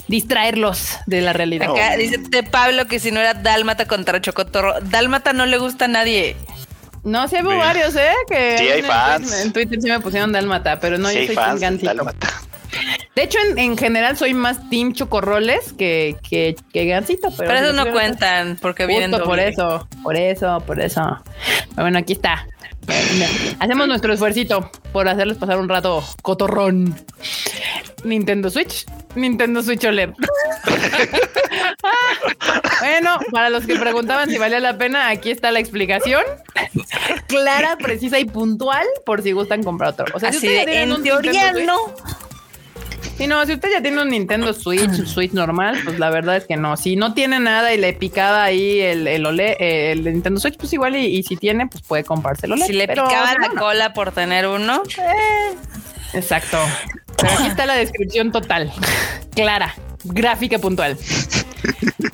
Distraerlos de la realidad. Acá dice Pablo que si no era Dálmata contra Chocotorro. Dálmata no le gusta a nadie. No, sí hay varios, ¿eh? Que sí hay fans. En Twitter sí me pusieron Dálmata, pero no, yo soy fans Dálmata. De hecho, en, general soy más Team Chocorroles que, que, que Gansito. Pero, pero eso no cuentan porque vienen por eso, por eso, por eso. bueno, aquí está. Hacemos nuestro esfuerzo por hacerles pasar un rato cotorrón. Nintendo Switch, Nintendo Switch OLED. bueno, para los que preguntaban si valía la pena, aquí está la explicación. Clara, precisa y puntual por si gustan comprar otro. O sea, si en teoría no. Sí, no, si usted ya tiene un Nintendo Switch, Switch normal, pues la verdad es que no. Si no tiene nada y le picaba ahí el, el, OLED, el Nintendo Switch, pues igual, y, si tiene, pues puede comprarse el Si le picaba la cola por tener uno. Eh, exacto. Pero aquí está la descripción total, clara, gráfica puntual.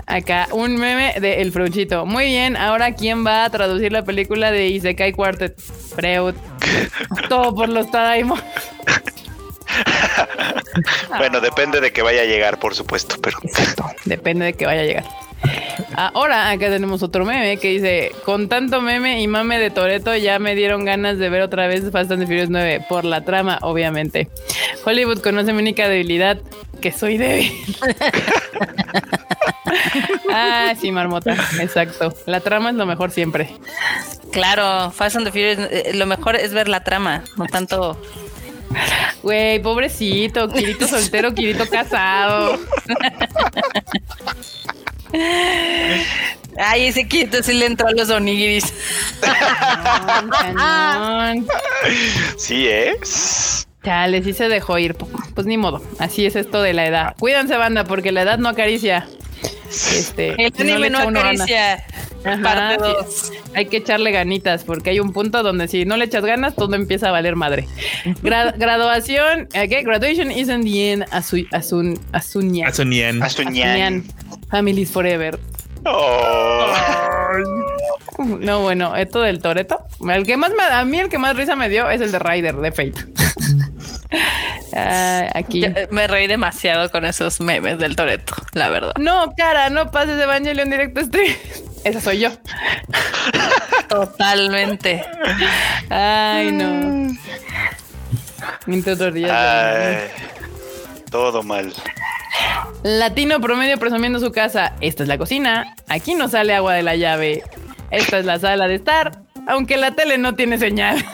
Acá un meme de El Fruchito. Muy bien, ahora ¿quién va a traducir la película de Isekai Quartet? Freud. Todo por los Tadaimo. bueno, depende de que vaya a llegar, por supuesto, pero. Exacto, depende de que vaya a llegar. Ahora acá tenemos otro meme que dice: Con tanto meme y mame de Toreto, ya me dieron ganas de ver otra vez Fast and Furious 9 por la trama, obviamente. Hollywood conoce mi única debilidad, que soy débil. ah, sí, marmota, exacto. La trama es lo mejor siempre. Claro, Fast and the Furious, eh, lo mejor es ver la trama, no tanto Güey, pobrecito, Kirito soltero, Kirito casado. Ay, ese Kirito sí le entró a los onigiris. sí es. Chale, sí se dejó ir. Pues ni modo. Así es esto de la edad. Cuídense, banda, porque la edad no acaricia. Este, el anime no, acaricia. Parte dos. Hay que echarle ganitas porque hay un punto donde si no le echas ganas, todo empieza a valer madre. graduación, ¿qué? Graduation isn't the end. Asun, asun, asunyan. Asunyan. Asunyan. Families forever. Oh. No, bueno, esto del Toreto. El que más a mí el que más risa me dio es el de Ryder de Fate. Ah, aquí me reí demasiado con esos memes del Toreto, la verdad. No, cara, no pases de Evangelion directo stream. Esa soy yo. Totalmente. Ay, no. todo mal. Latino promedio presumiendo su casa. Esta es la cocina. Aquí no sale agua de la llave. Esta es la sala de estar. Aunque la tele no tiene señal.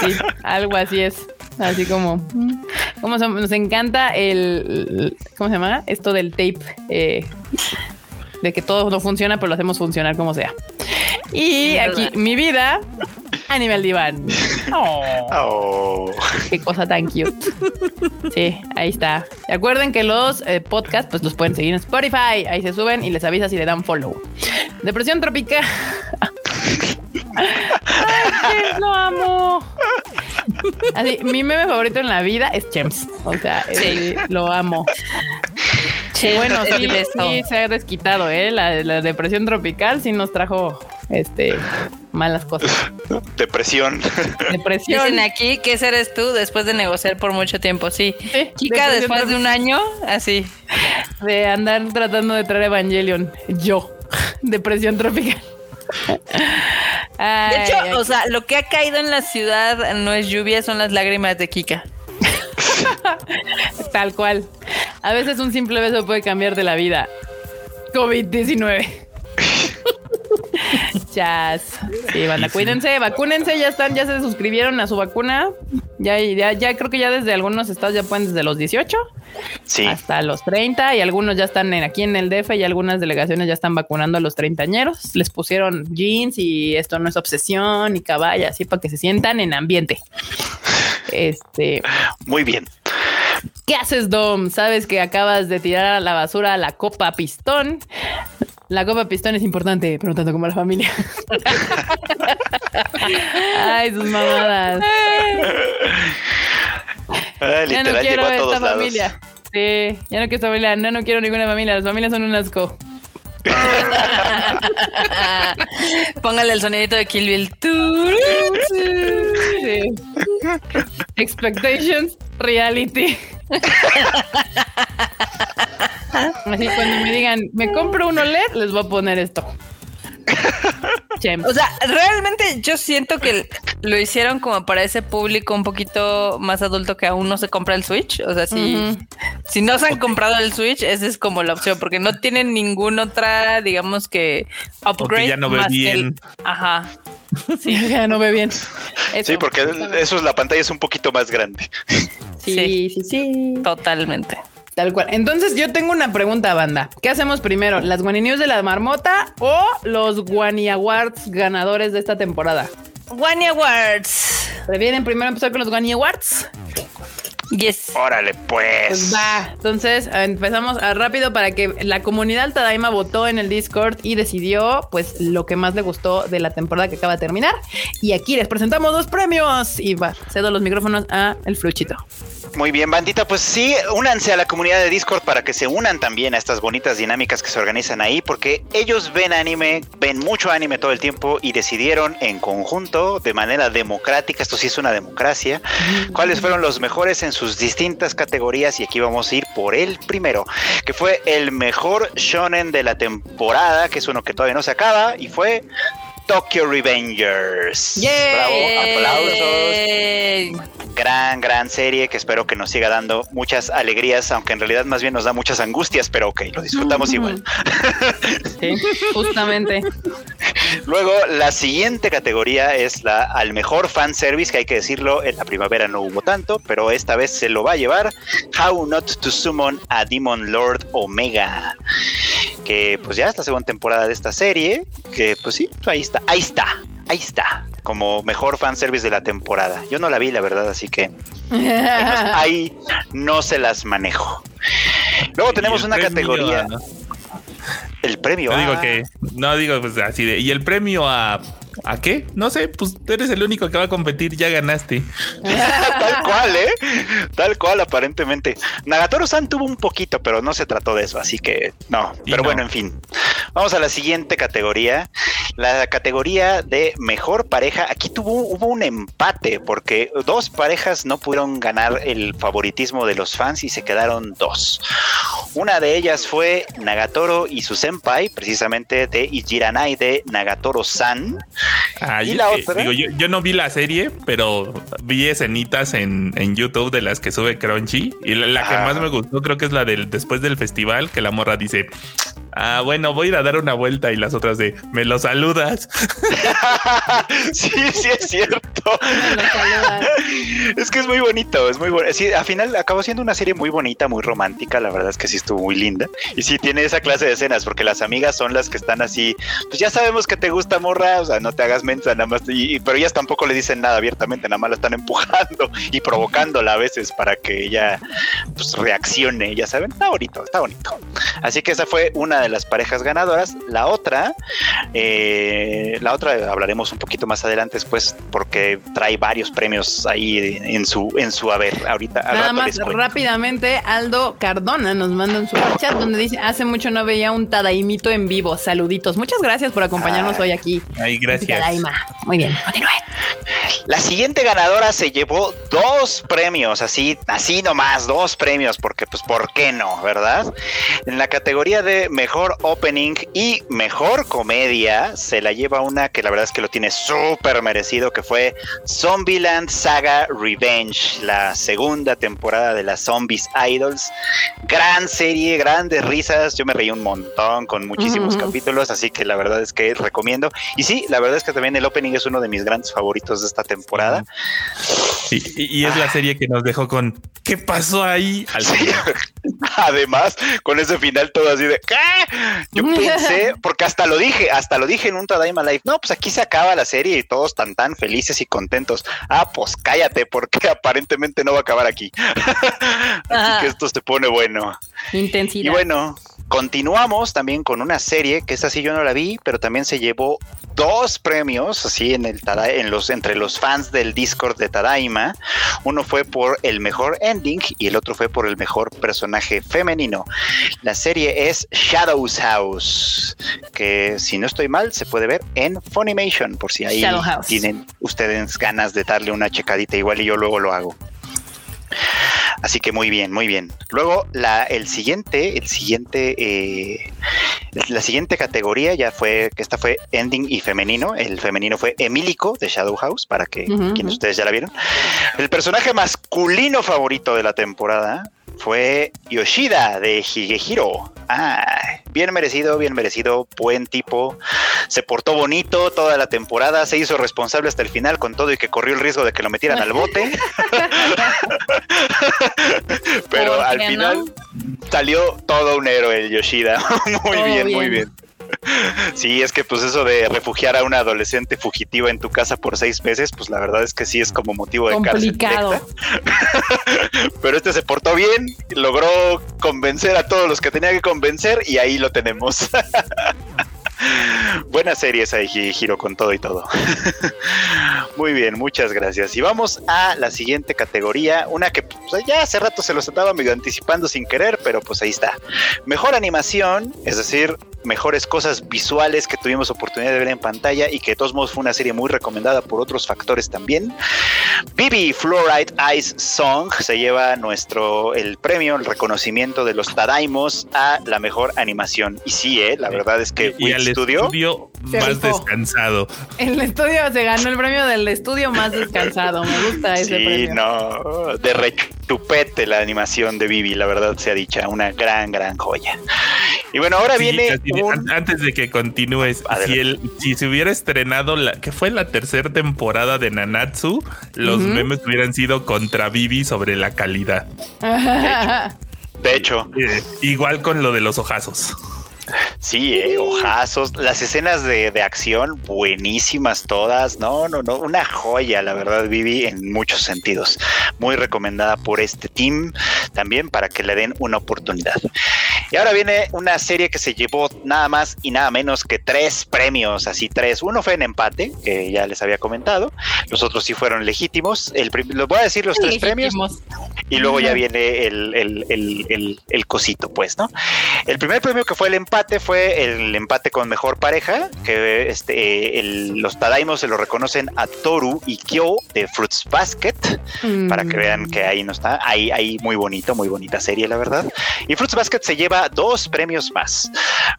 sí, algo así es. Así como, como nos encanta el, ¿cómo se llama? Esto del tape, eh, de que todo no funciona, pero lo hacemos funcionar como sea. Y aquí, mi vida, Animal Diván. Oh, oh. Qué cosa tan cute. Sí, ahí está. Recuerden que los eh, podcasts, pues los pueden seguir en Spotify. Ahí se suben y les avisa si le dan follow. Depresión tropical. Ay, lo amo. Así, mi meme favorito en la vida es Chems. O sea, eh, lo amo. bueno, sí, sí, se ha desquitado, ¿eh? La, la depresión tropical sí nos trajo este, malas cosas. Depresión. Depresión. Dicen aquí que ese eres tú después de negociar por mucho tiempo, sí. Chica, después de un año, así. De andar tratando de traer Evangelion. Yo. Depresión tropical. de hecho, o sea, lo que ha caído en la ciudad no es lluvia, son las lágrimas de Kika. Tal cual. A veces un simple beso puede cambiarte la vida. COVID-19. Chas. Sí, banda, cuídense, vacúnense, ya están, ya se suscribieron a su vacuna. Ya, ya, ya creo que ya desde algunos estados ya pueden desde los 18 sí. hasta los 30 y algunos ya están en, aquí en el DF y algunas delegaciones ya están vacunando a los treintañeros. Les pusieron jeans y esto no es obsesión y caballa, así para que se sientan en ambiente. Este. Muy bien. ¿Qué haces, Dom? Sabes que acabas de tirar a la basura la copa pistón. La copa pistón es importante, pero no tanto como la familia. Ay, sus mamadas. ya no quiero esta familia. Sí, ya no quiero esta familia. No, no quiero ninguna familia. Las familias son un asco. Póngale el sonidito de Kill Bill. Expectations, reality. Así cuando me digan, me compro un OLED, les voy a poner esto. O sea, realmente yo siento que lo hicieron como para ese público un poquito más adulto que aún no se compra el Switch. O sea, si, si no se han comprado el Switch, esa es como la opción, porque no tienen ninguna otra, digamos que upgrade. ya no ve bien. ajá. Sí, ya no ve bien. sí, porque eso es la pantalla es un poquito más grande. sí, sí. sí. Totalmente. Tal cual. Entonces yo tengo una pregunta, banda. ¿Qué hacemos primero? ¿Las Guani News de la marmota o los Guani Awards ganadores de esta temporada? Guani Awards. ¿Prefieren primero empezar con los Guani Awards? Yes. Órale, pues. pues. va. Entonces empezamos a rápido para que la comunidad Tadaima votó en el Discord y decidió pues lo que más le gustó de la temporada que acaba de terminar. Y aquí les presentamos dos premios. Y va, cedo los micrófonos a el Fluchito. Muy bien, bandita, pues sí, únanse a la comunidad de Discord para que se unan también a estas bonitas dinámicas que se organizan ahí, porque ellos ven anime, ven mucho anime todo el tiempo y decidieron en conjunto, de manera democrática, esto sí es una democracia, cuáles fueron los mejores en sus distintas categorías y aquí vamos a ir por el primero, que fue el mejor shonen de la temporada, que es uno que todavía no se acaba y fue Tokyo Revengers. Bravo, aplausos. Gran, gran serie que espero que nos siga dando muchas alegrías, aunque en realidad más bien nos da muchas angustias, pero ok, lo disfrutamos igual. Sí, justamente. Luego, la siguiente categoría es la al mejor fan service, que hay que decirlo, en la primavera no hubo tanto, pero esta vez se lo va a llevar How Not to Summon a Demon Lord Omega. Que pues ya es la segunda temporada de esta serie, que pues sí, ahí está ahí está, ahí está, como mejor fanservice de la temporada. Yo no la vi, la verdad, así que ahí no se las manejo. Luego tenemos una categoría. El premio. No digo que, no digo pues así de, y el premio a ¿A qué? No sé, pues tú eres el único que va a competir, ya ganaste. Tal cual, ¿eh? Tal cual, aparentemente. Nagatoro-san tuvo un poquito, pero no se trató de eso, así que no. pero bueno, en fin. Vamos a la siguiente categoría. La categoría de mejor pareja. Aquí tuvo, hubo un empate, porque dos parejas no pudieron ganar el favoritismo de los fans y se quedaron dos. Una de ellas fue Nagatoro y su senpai, precisamente de Ijiranai de Nagatoro-san. Ah, y la otra. Digo, yo, no vi la serie, pero vi escenitas en, en YouTube de las que sube Crunchy. Y la, que más me gustó creo que es la del después del festival, que la morra dice, Ah, bueno, voy a ir a dar una vuelta y las otras de, ¿me lo saludas? sí, sí es cierto. es que es muy bonito, es muy bueno. Sí, al final acabó siendo una serie muy bonita, muy romántica, la verdad es que sí estuvo muy linda. Y sí tiene esa clase de escenas, porque las amigas son las que están así, pues ya sabemos que te gusta morra, o sea, no te hagas mensa nada más, pero ellas tampoco le dicen nada abiertamente, nada más la están empujando y provocándola a veces para que ella pues reaccione, ya saben, está bonito, está bonito. Así que esa fue una de las parejas ganadoras. La otra, eh, la otra hablaremos un poquito más adelante después porque trae varios premios ahí en su en su haber. Ahorita nada más rápidamente Aldo Cardona nos manda un super chat donde dice hace mucho no veía un Tadaimito en vivo. Saluditos. Muchas gracias por acompañarnos hoy aquí. Ay, gracias. Tadaima. Muy bien. Continúe. La siguiente ganadora se llevó dos premios, así, así nomás, dos premios, porque pues, ¿por qué no? ¿Verdad? En la categoría de mejor opening y mejor comedia se la lleva una que la verdad es que lo tiene súper merecido, que fue Zombieland Saga Revenge, la segunda temporada de las Zombies Idols. Gran serie, grandes risas, yo me reí un montón con muchísimos capítulos, así que la verdad es que recomiendo. Y sí, la verdad es que también el opening es uno de mis grandes favoritos de esta temporada. y, es la serie que nos dejó con ¿qué pasó ahí? Al Además, con ese final todo así de ¿qué? Yo pensé, porque hasta lo dije, hasta lo dije en un Tadaima Live. No, pues aquí se acaba la serie y todos tan tan felices y contentos. Ah, pues cállate, porque aparentemente no va a acabar aquí. así que esto se pone bueno. Intensidad. Y bueno, Continuamos también con una serie que esta sí yo no la vi, pero también se llevó dos premios así en el en los entre los fans del Discord de Tadaima. Uno fue por el mejor ending y el otro fue por el mejor personaje femenino. La serie es Shadows House, que si no estoy mal se puede ver en Funimation por si ahí tienen ustedes ganas de darle una checadita igual y yo luego lo hago. Así que muy bien, muy bien. Luego la, el siguiente, el siguiente, eh, la siguiente categoría ya fue que esta fue ending y femenino. El femenino fue Emílico de Shadow House para que quienes ustedes ya la vieron. El personaje masculino favorito de la temporada fue Yoshida de Higehiro. Ah, bien merecido, bien merecido, buen tipo. Se portó bonito toda la temporada, se hizo responsable hasta el final con todo y que corrió el riesgo de que lo metieran al bote. Pero al final salió todo un héroe el Yoshida. muy bien, muy bien. Sí, es que pues eso de refugiar a una adolescente fugitiva en tu casa por seis meses, pues la verdad es que sí es como motivo de Complicado. Pero este se portó bien, logró convencer a todos los que tenía que convencer y ahí lo tenemos. Buena serie esa de Giro con todo y todo. Muy bien, muchas gracias. Y vamos a la siguiente categoría, una que pues, ya hace rato se los estaba medio anticipando sin querer, pero pues ahí está. Mejor animación, es decir, mejores cosas visuales que tuvimos oportunidad de ver en pantalla y que de todos modos fue una serie muy recomendada por otros factores también. Bibi Fluoride Ice Song se lleva nuestro el premio, el reconocimiento de los Tadaimos a la mejor animación. Y sí, eh, la verdad es que y, estudio, más descansado. El estudio se ganó el premio del estudio más descansado. Me gusta ese sí, premio. no, de rechupete la animación de Bibi, la verdad sea dicha, una gran, gran joya. Y bueno, ahora viene antes de que continúes, si, se hubiera estrenado la que fue la tercera temporada de Nanatsu, los memes hubieran sido contra Vivi sobre la calidad. De hecho, eh, igual con lo de los ojazos. Sí, eh, ojazos. Las escenas de, de, acción, buenísimas todas. No, no, no. Una joya, la verdad, Vivi, en muchos sentidos. Muy recomendada por este team también para que le den una oportunidad. Y ahora viene una serie que se llevó nada más y nada menos que tres premios, así tres. Uno fue en empate, que ya les había comentado. Los otros sí fueron legítimos. El, los voy a decir los tres premios. Y luego ya viene el, el, el, el, cosito, pues, ¿no? El primer premio que fue el empate fue el empate con mejor pareja, que este, los Tadaimos se lo reconocen a Toru y Kyo de Fruits Basket, para que vean que ahí no está. Ahí, ahí muy bonito, muy bonita serie, la verdad. Y Fruits Basket se lleva dos premios más.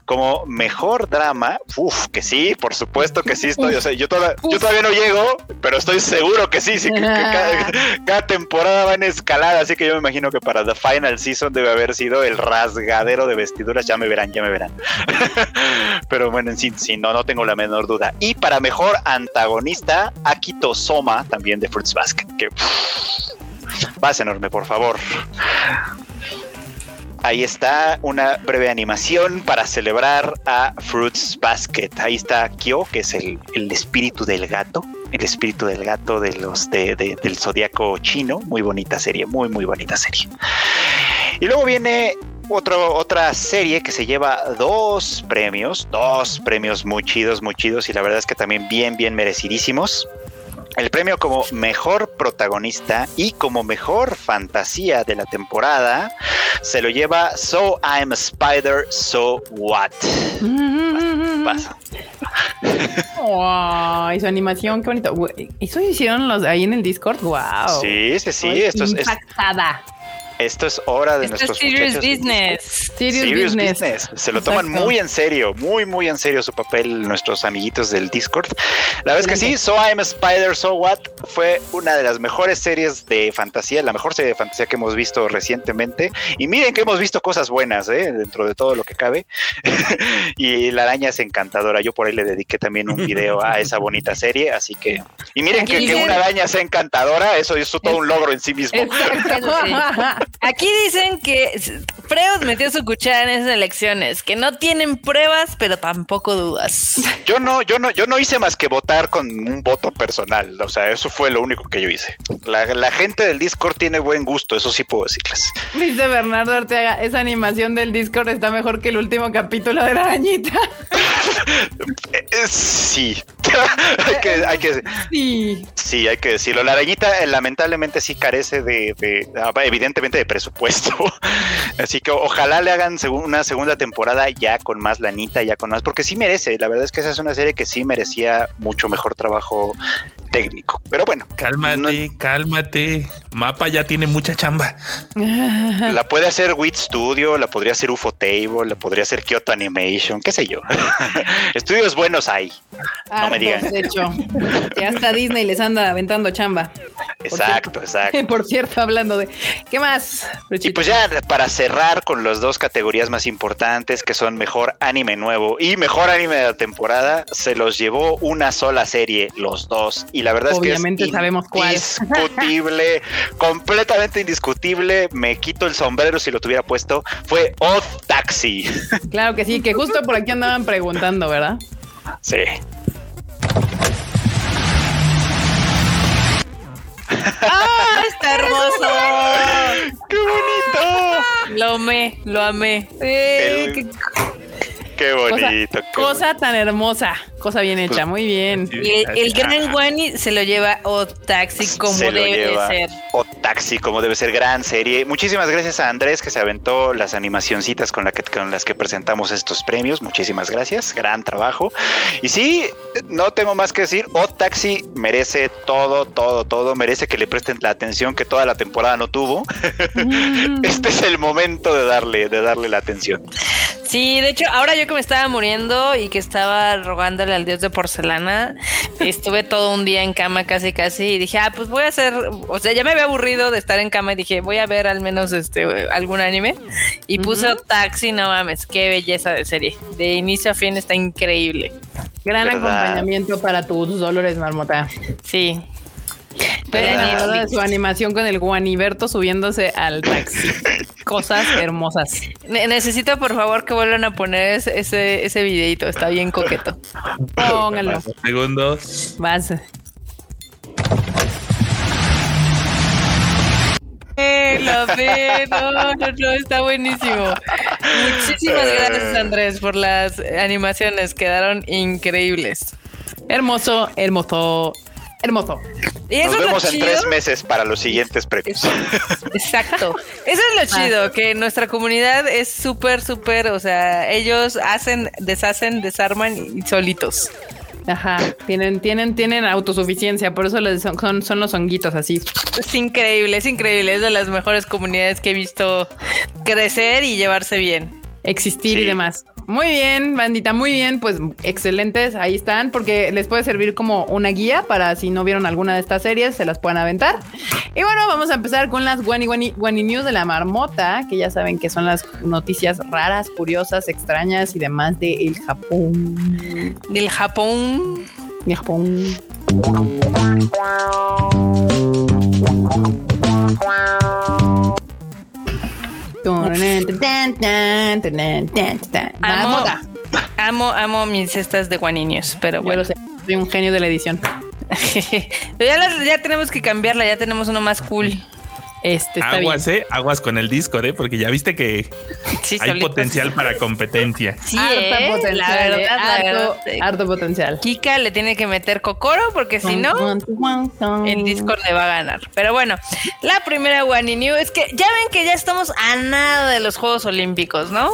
Como mejor drama, uff, que sí, por supuesto que sí estoy. O sea, yo, yo todavía no llego, pero estoy seguro que sí, sí, que, cada, temporada va en escalada. Así que yo me imagino que para The Final Season debe haber sido el rasgadero de vestiduras. Ya me verán, ya me verán. pero bueno, en no, no tengo la menor duda. Y para mejor antagonista, Akito Soma, también de Fruits Basket, que vas enorme, por favor. Ahí está una breve animación para celebrar a Fruits Basket. Ahí está Kyo, que es el, espíritu del gato, el espíritu del gato de los de, del zodiaco chino. Muy bonita serie, muy, muy bonita serie. Y luego viene otro, otra serie que se lleva dos premios, dos premios muy chidos, muy chidos, y la verdad es que también bien, bien merecidísimos. El premio como mejor protagonista y como mejor fantasía de la temporada se lo lleva So I'm a Spider, So What. Pasa. y su animación, qué bonito. ¿Eso hicieron los ahí en el Discord? Wow. Sí, sí, sí. Esto es, esto es hora de nuestros serious business. Serious, business. Se lo toman muy en serio, muy, muy en serio su papel nuestros amiguitos del Discord. La vez que sí, So I'm a Spider, So What fue una de las mejores series de fantasía, la mejor serie de fantasía que hemos visto recientemente. Y miren que hemos visto cosas buenas, ¿eh? dentro de todo lo que cabe. y la araña es encantadora. Yo por ahí le dediqué también un video a esa bonita serie, así que... Y miren que, que, una araña sea encantadora, eso es todo un logro en sí mismo. Aquí dicen que Freud metió su cuchara en esas elecciones, que no tienen pruebas, pero tampoco dudas. Yo no, yo no, yo no hice más que votar con un voto personal. O sea, eso fue lo único que yo hice. La, gente del Discord tiene buen gusto, eso sí puedo decirles. Dice Bernardo Arteaga, esa animación del Discord está mejor que el último capítulo de la arañita. Eh, sí. hay, que, sí. sí, hay que decirlo. La arañita eh, lamentablemente sí carece de, de ah, de presupuesto. Así que ojalá le hagan una segunda temporada ya con más lanita, ya con más, porque sí merece. La verdad es que esa es una serie que sí merecía mucho mejor trabajo técnico. Pero bueno. Cálmate, cálmate. Mapa ya tiene mucha chamba. La puede hacer Wit Studio, la podría hacer UFO Table, la podría hacer Kyoto Animation, qué sé yo. Estudios buenos hay. no me digan. De hecho, ya hasta Disney les anda aventando chamba. Exacto, exacto. Por cierto, hablando de ¿qué más? Y pues ya para cerrar con las dos categorías más importantes que son mejor anime nuevo y mejor anime de la temporada, se los llevó una sola serie, los dos. Y la verdad es que es sabemos cuál. indiscutible, completamente indiscutible. Me quito el sombrero si lo tuviera puesto. Fue Odd Taxi. Claro que sí, que justo por aquí andaban preguntando, ¿verdad? Sí. ¡Ah! Está hermoso. ¡Qué bonito! Lo amé, lo amé. Eh, qué... bonito. Cosa, tan hermosa, cosa bien hecha, muy bien. Y el, gran Wani se lo lleva o taxi como debe ser. O taxi como debe ser, gran serie. Muchísimas gracias a Andrés que se aventó las animacioncitas con, la que, con las que presentamos estos premios. Muchísimas gracias, gran trabajo. Y sí, no tengo más que decir, O Taxi merece todo, todo, todo. Merece que le presten la atención que toda la temporada no tuvo. este es el momento de darle, de darle la atención. Sí, de hecho, ahora yo que me estaba muriendo y que estaba rogándole al dios de porcelana, estuve todo un día en cama casi casi y dije, ah, pues voy a hacer, o sea, ya me había aburrido de estar en cama y dije, voy a ver al menos este algún anime y puse Taxi, no mames, qué belleza de serie. De inicio a fin está increíble. Gran acompañamiento para tus dolores, marmota. Sí. De su animación con el Guaniberto subiéndose al taxi. Cosas hermosas. necesito por favor que vuelvan a poner ese, ese, videito. Está bien coqueto. Pónganlo. Segundos. Vas. Eh, lo ve, no, no, no, está buenísimo. Muchísimas gracias, Andrés, por las animaciones. Quedaron increíbles. Hermoso, hermoso, hermoso. Nos vemos en tres meses para los siguientes premios. Exacto. Eso es lo ah. chido, que nuestra comunidad es súper, súper, o sea, ellos hacen, deshacen, desarman y solitos. Ajá, tienen, tienen, tienen autosuficiencia, por eso les son, son, los honguitos así. Es increíble, es increíble, es de las mejores comunidades que he visto crecer y llevarse bien. Existir y demás. Muy bien, bandita, muy bien. Pues excelentes, ahí están, porque les puede servir como una guía para si no vieron alguna de estas series, se las puedan aventar. Y bueno, vamos a empezar con las Wani Wani, Wani News de la marmota, que ya saben que son las noticias raras, curiosas, extrañas y demás del Japón. Del Japón. Del Japón. Amo, amo, amo mis cestas de guaninios, pero bueno. soy un genio de la edición. ya, ya tenemos que cambiarla, ya tenemos uno más cool. Este, aguas, eh, aguas con el Discord, eh, porque ya viste que hay potencial para competencia. Sí, potencial, la verdad, harto, potencial. Kika le tiene que meter cocoro porque si no, el Discord le va a ganar. Pero bueno, la primera One New es que ya ven que ya estamos a nada de los Juegos Olímpicos, ¿no?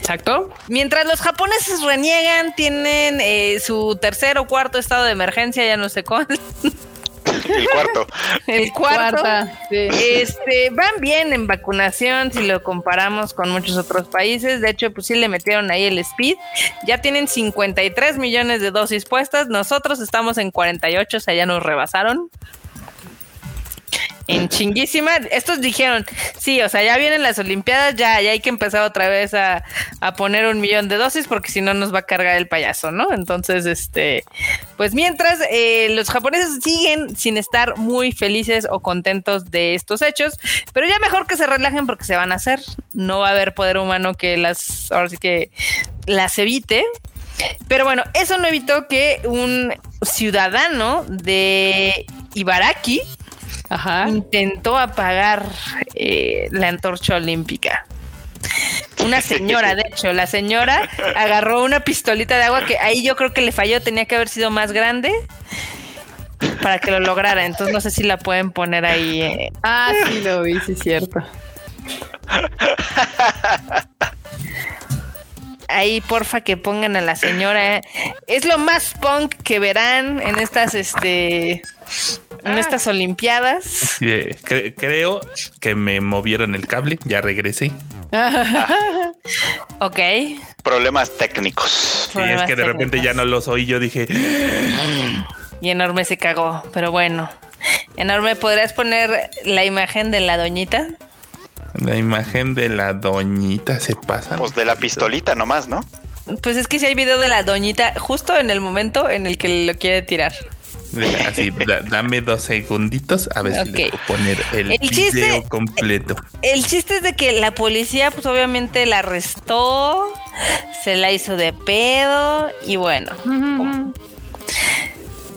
Exacto. Mientras los japoneses reniegan, tienen eh, su tercer o cuarto estado de emergencia, ya no sé cuál. El cuarto. El cuarto. Este, van bien en vacunación si lo comparamos con muchos otros países. De hecho, pues sí le metieron ahí el speed. Ya tienen 53 millones de dosis puestas. Nosotros estamos en 48, o sea, ya nos rebasaron en chinguísima. Estos dijeron, sí, o sea, ya vienen las Olimpiadas, ya, ya hay que empezar otra vez a, poner un millón de dosis porque si no nos va a cargar el payaso, ¿no? Entonces, este, pues mientras eh, los japoneses siguen sin estar muy felices o contentos de estos hechos, pero ya mejor que se relajen porque se van a hacer. No va a haber poder humano que las, ahora sí que las evite. Pero bueno, eso no evitó que un ciudadano de Ibaraki, intentó apagar eh, la antorcha olímpica. Una señora, de hecho, la señora agarró una pistolita de agua que ahí yo creo que le falló, tenía que haber sido más grande para que lo lograra. Entonces no sé si la pueden poner ahí. Eh. Ah, sí lo vi, sí es cierto. Ahí porfa que pongan a la señora. Es lo más punk que verán en estas este en ah. estas Olimpiadas. creo que me movieron el cable, ya regresé. ok. Problemas técnicos. Sí, es que de repente ya no los oí, yo dije. Y enorme se cagó, pero bueno. Enorme, ¿podrías poner la imagen de la doñita? La imagen de la doñita se pasa. Pues de la pistolita nomás, ¿no? Pues es que si hay video de la doñita justo en el momento en el que lo quiere tirar. Así, dame dos segunditos a ver si le puedo poner el, video completo. El chiste es de que la policía, pues obviamente la arrestó, se la hizo de pedo y bueno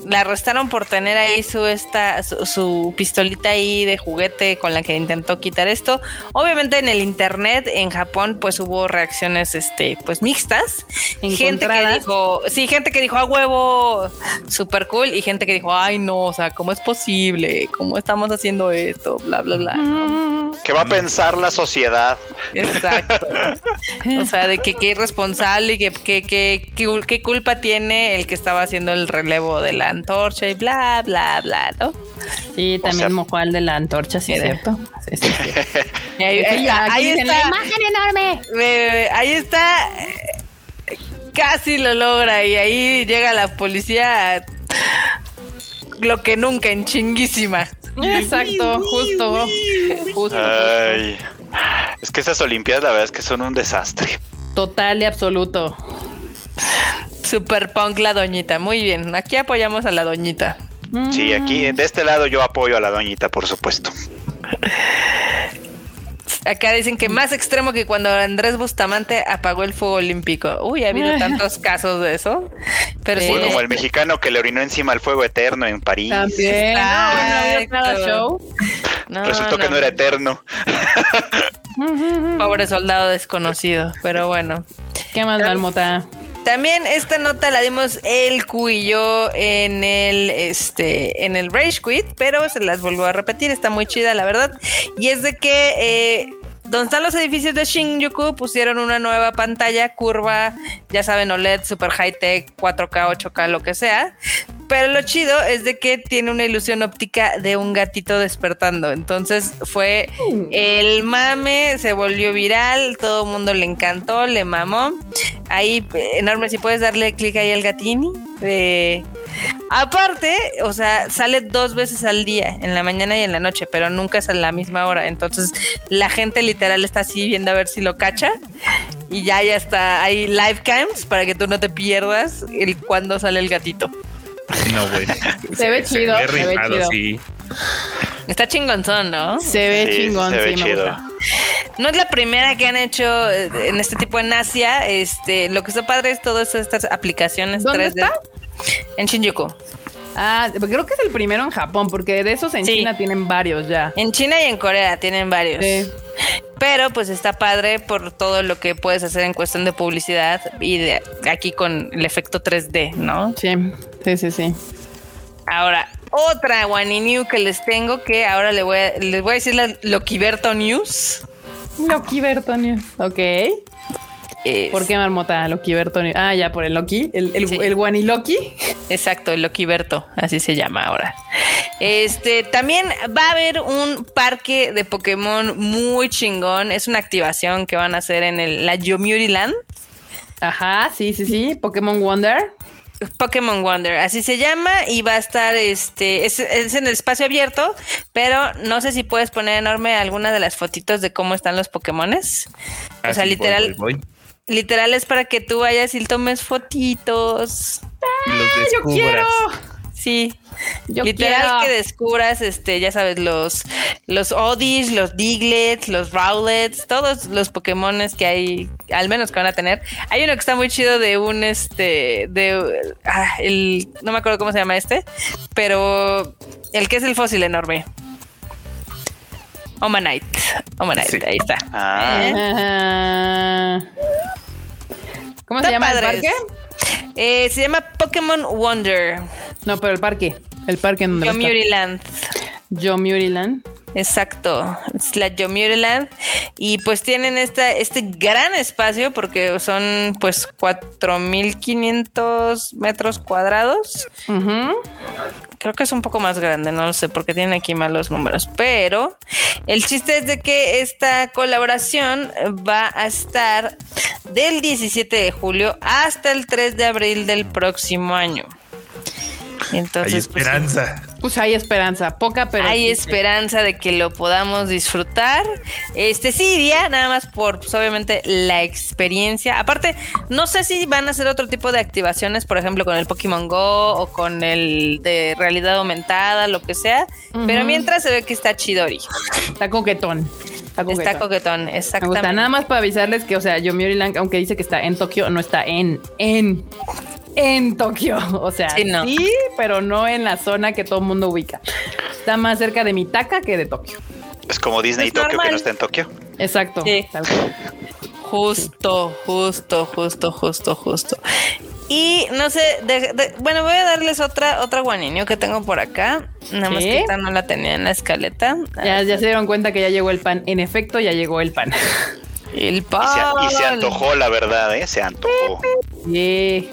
la arrestaron por tener ahí su esta su, pistolita ahí de juguete con la que intentó quitar esto. Obviamente en el internet en Japón pues hubo reacciones este pues mixtas. Gente que dijo, sí, gente que dijo a huevo super cool y gente que dijo, "Ay, no, o sea, ¿cómo es posible? ¿Cómo estamos haciendo esto?" bla bla bla. ¿Qué va a pensar la sociedad? Exacto. o sea, de que qué irresponsable y que qué culpa tiene el que estaba haciendo el relevo de la antorcha y bla, bla, bla, ¿no? Sí, también mojó al de la antorcha, sí, es cierto. Sí, sí, ahí, está. La imagen enorme. ahí está. Casi lo logra y ahí llega la policía. Lo que nunca, en chinguísima. Exacto, justo. justo. Ay, es que esas Olimpiadas, la verdad es que son un desastre. Total y absoluto. Super punk la doñita. Muy bien. Aquí apoyamos a la doñita. Sí, aquí de este lado yo apoyo a la doñita, por supuesto. Acá dicen que más extremo que cuando Andrés Bustamante apagó el fuego olímpico. Uy, ha habido tantos casos de eso. Pero sí, como el mexicano que le orinó encima el fuego eterno en París. También. No, Resultó que no era eterno. Pobre soldado desconocido, pero bueno. ¿Qué más, Dalmota? También esta nota la dimos el y yo en el este en el Rage Quit, pero se las vuelvo a repetir, está muy chida la verdad. Y es de que eh, donde están los edificios de Shinjuku pusieron una nueva pantalla curva, ya saben, OLED, super high tech, 4K, 8K, lo que sea. Pero lo chido es de que tiene una ilusión óptica de un gatito despertando. Entonces fue el mame, se volvió viral, todo el mundo le encantó, le mamó. Ahí, enorme, si puedes darle clic ahí al gatini. De... Aparte, o sea, sale dos veces al día, en la mañana y en la noche, pero nunca es a la misma hora. Entonces, la gente literal está así viendo a ver si lo cacha. Y ya, ya está. Hay live cams para que tú no te pierdas el cuando sale el gatito. No, güey. Se, ve chido. Se ve, chido. Sí. Está chingonzón, ¿no? Se ve chingón, sí, me gusta. No es la primera que han hecho eh, en este tipo en Asia. Este, lo que está padre es todas estas aplicaciones ¿Dónde 3D. Está? En Shinjuku. Ah, creo que es el primero en Japón, porque de esos en China tienen varios ya. En China y en Corea tienen varios. Sí. Pero pues está padre por todo lo que puedes hacer en cuestión de publicidad y de aquí con el efecto 3D, ¿no? Sí, sí, sí, sí. Ahora, otra One New que les tengo que ahora les voy a, les voy a decir la Loquiberto News. Loquiberto News, ok. ¿Por qué marmota Loquiberto? Ah, ya, por el Loki, el, el, el Guaniloki. Exacto, el Loquiberto, así se llama ahora. Este, también va a haber un parque de Pokémon muy chingón. Es una activación que van a hacer en el, la Yomiuri Land. Ajá, sí, sí, sí. Pokémon Wonder. Pokémon Wonder, así se llama y va a estar, este, es, en el espacio abierto, pero no sé si puedes poner enorme alguna de las fotitos de cómo están los Pokémones. o sea, literal, literal es para que tú vayas y tomes fotitos. ¡Ah, yo quiero! Sí. Yo Literal que descubras, este, ya sabes, los, los Odis, los Diglets, los Rowlets, todos los Pokémones que hay, al menos que van a tener. Hay uno que está muy chido de un, este, de, ah, el, no me acuerdo cómo se llama este, pero el que es el fósil enorme. Omanite. Omanite, ahí está. Ah. ¿Cómo se llama el parque? Eh, se llama Pokémon Wonder. No, pero el parque. El parque en donde Yomiuriland. Yomiuriland. Exacto, es la Yomiuriland y pues tienen esta, este gran espacio porque son pues 4.500 metros cuadrados. Creo que es un poco más grande, no lo sé porque tienen aquí malos números, pero el chiste es de que esta colaboración va a estar del 17 de julio hasta el 3 de abril del próximo año. Entonces, hay pues, esperanza. Pues, hay esperanza, poca, pero. Hay esperanza de que lo podamos disfrutar. Este sí iría, nada más por, pues, obviamente, la experiencia. Aparte, no sé si van a hacer otro tipo de activaciones, por ejemplo, con el Pokémon Go o con el de realidad aumentada, lo que sea. Pero mientras se ve que está chidori. Está coquetón. Está coquetón, está coquetón exactamente. Nada más para avisarles que, o sea, Yomiuri Lang, aunque dice que está en Tokio, no está en, en en Tokio. O sea, sí, pero no en la zona que todo el mundo ubica. Está más cerca de Mitaka que de Tokio. Es como Disney y Tokio que no está en Tokio. Exacto. Justo, justo, justo, justo, justo. Y no sé, bueno, voy a darles otra, otra guaninio que tengo por acá. Nada más que esta no la tenía en la escaleta. Ya, ya se dieron cuenta que ya llegó el pan. En efecto, ya llegó el pan. El pan. Y se, antojó, la verdad, ¿eh? Se antojó. Sí.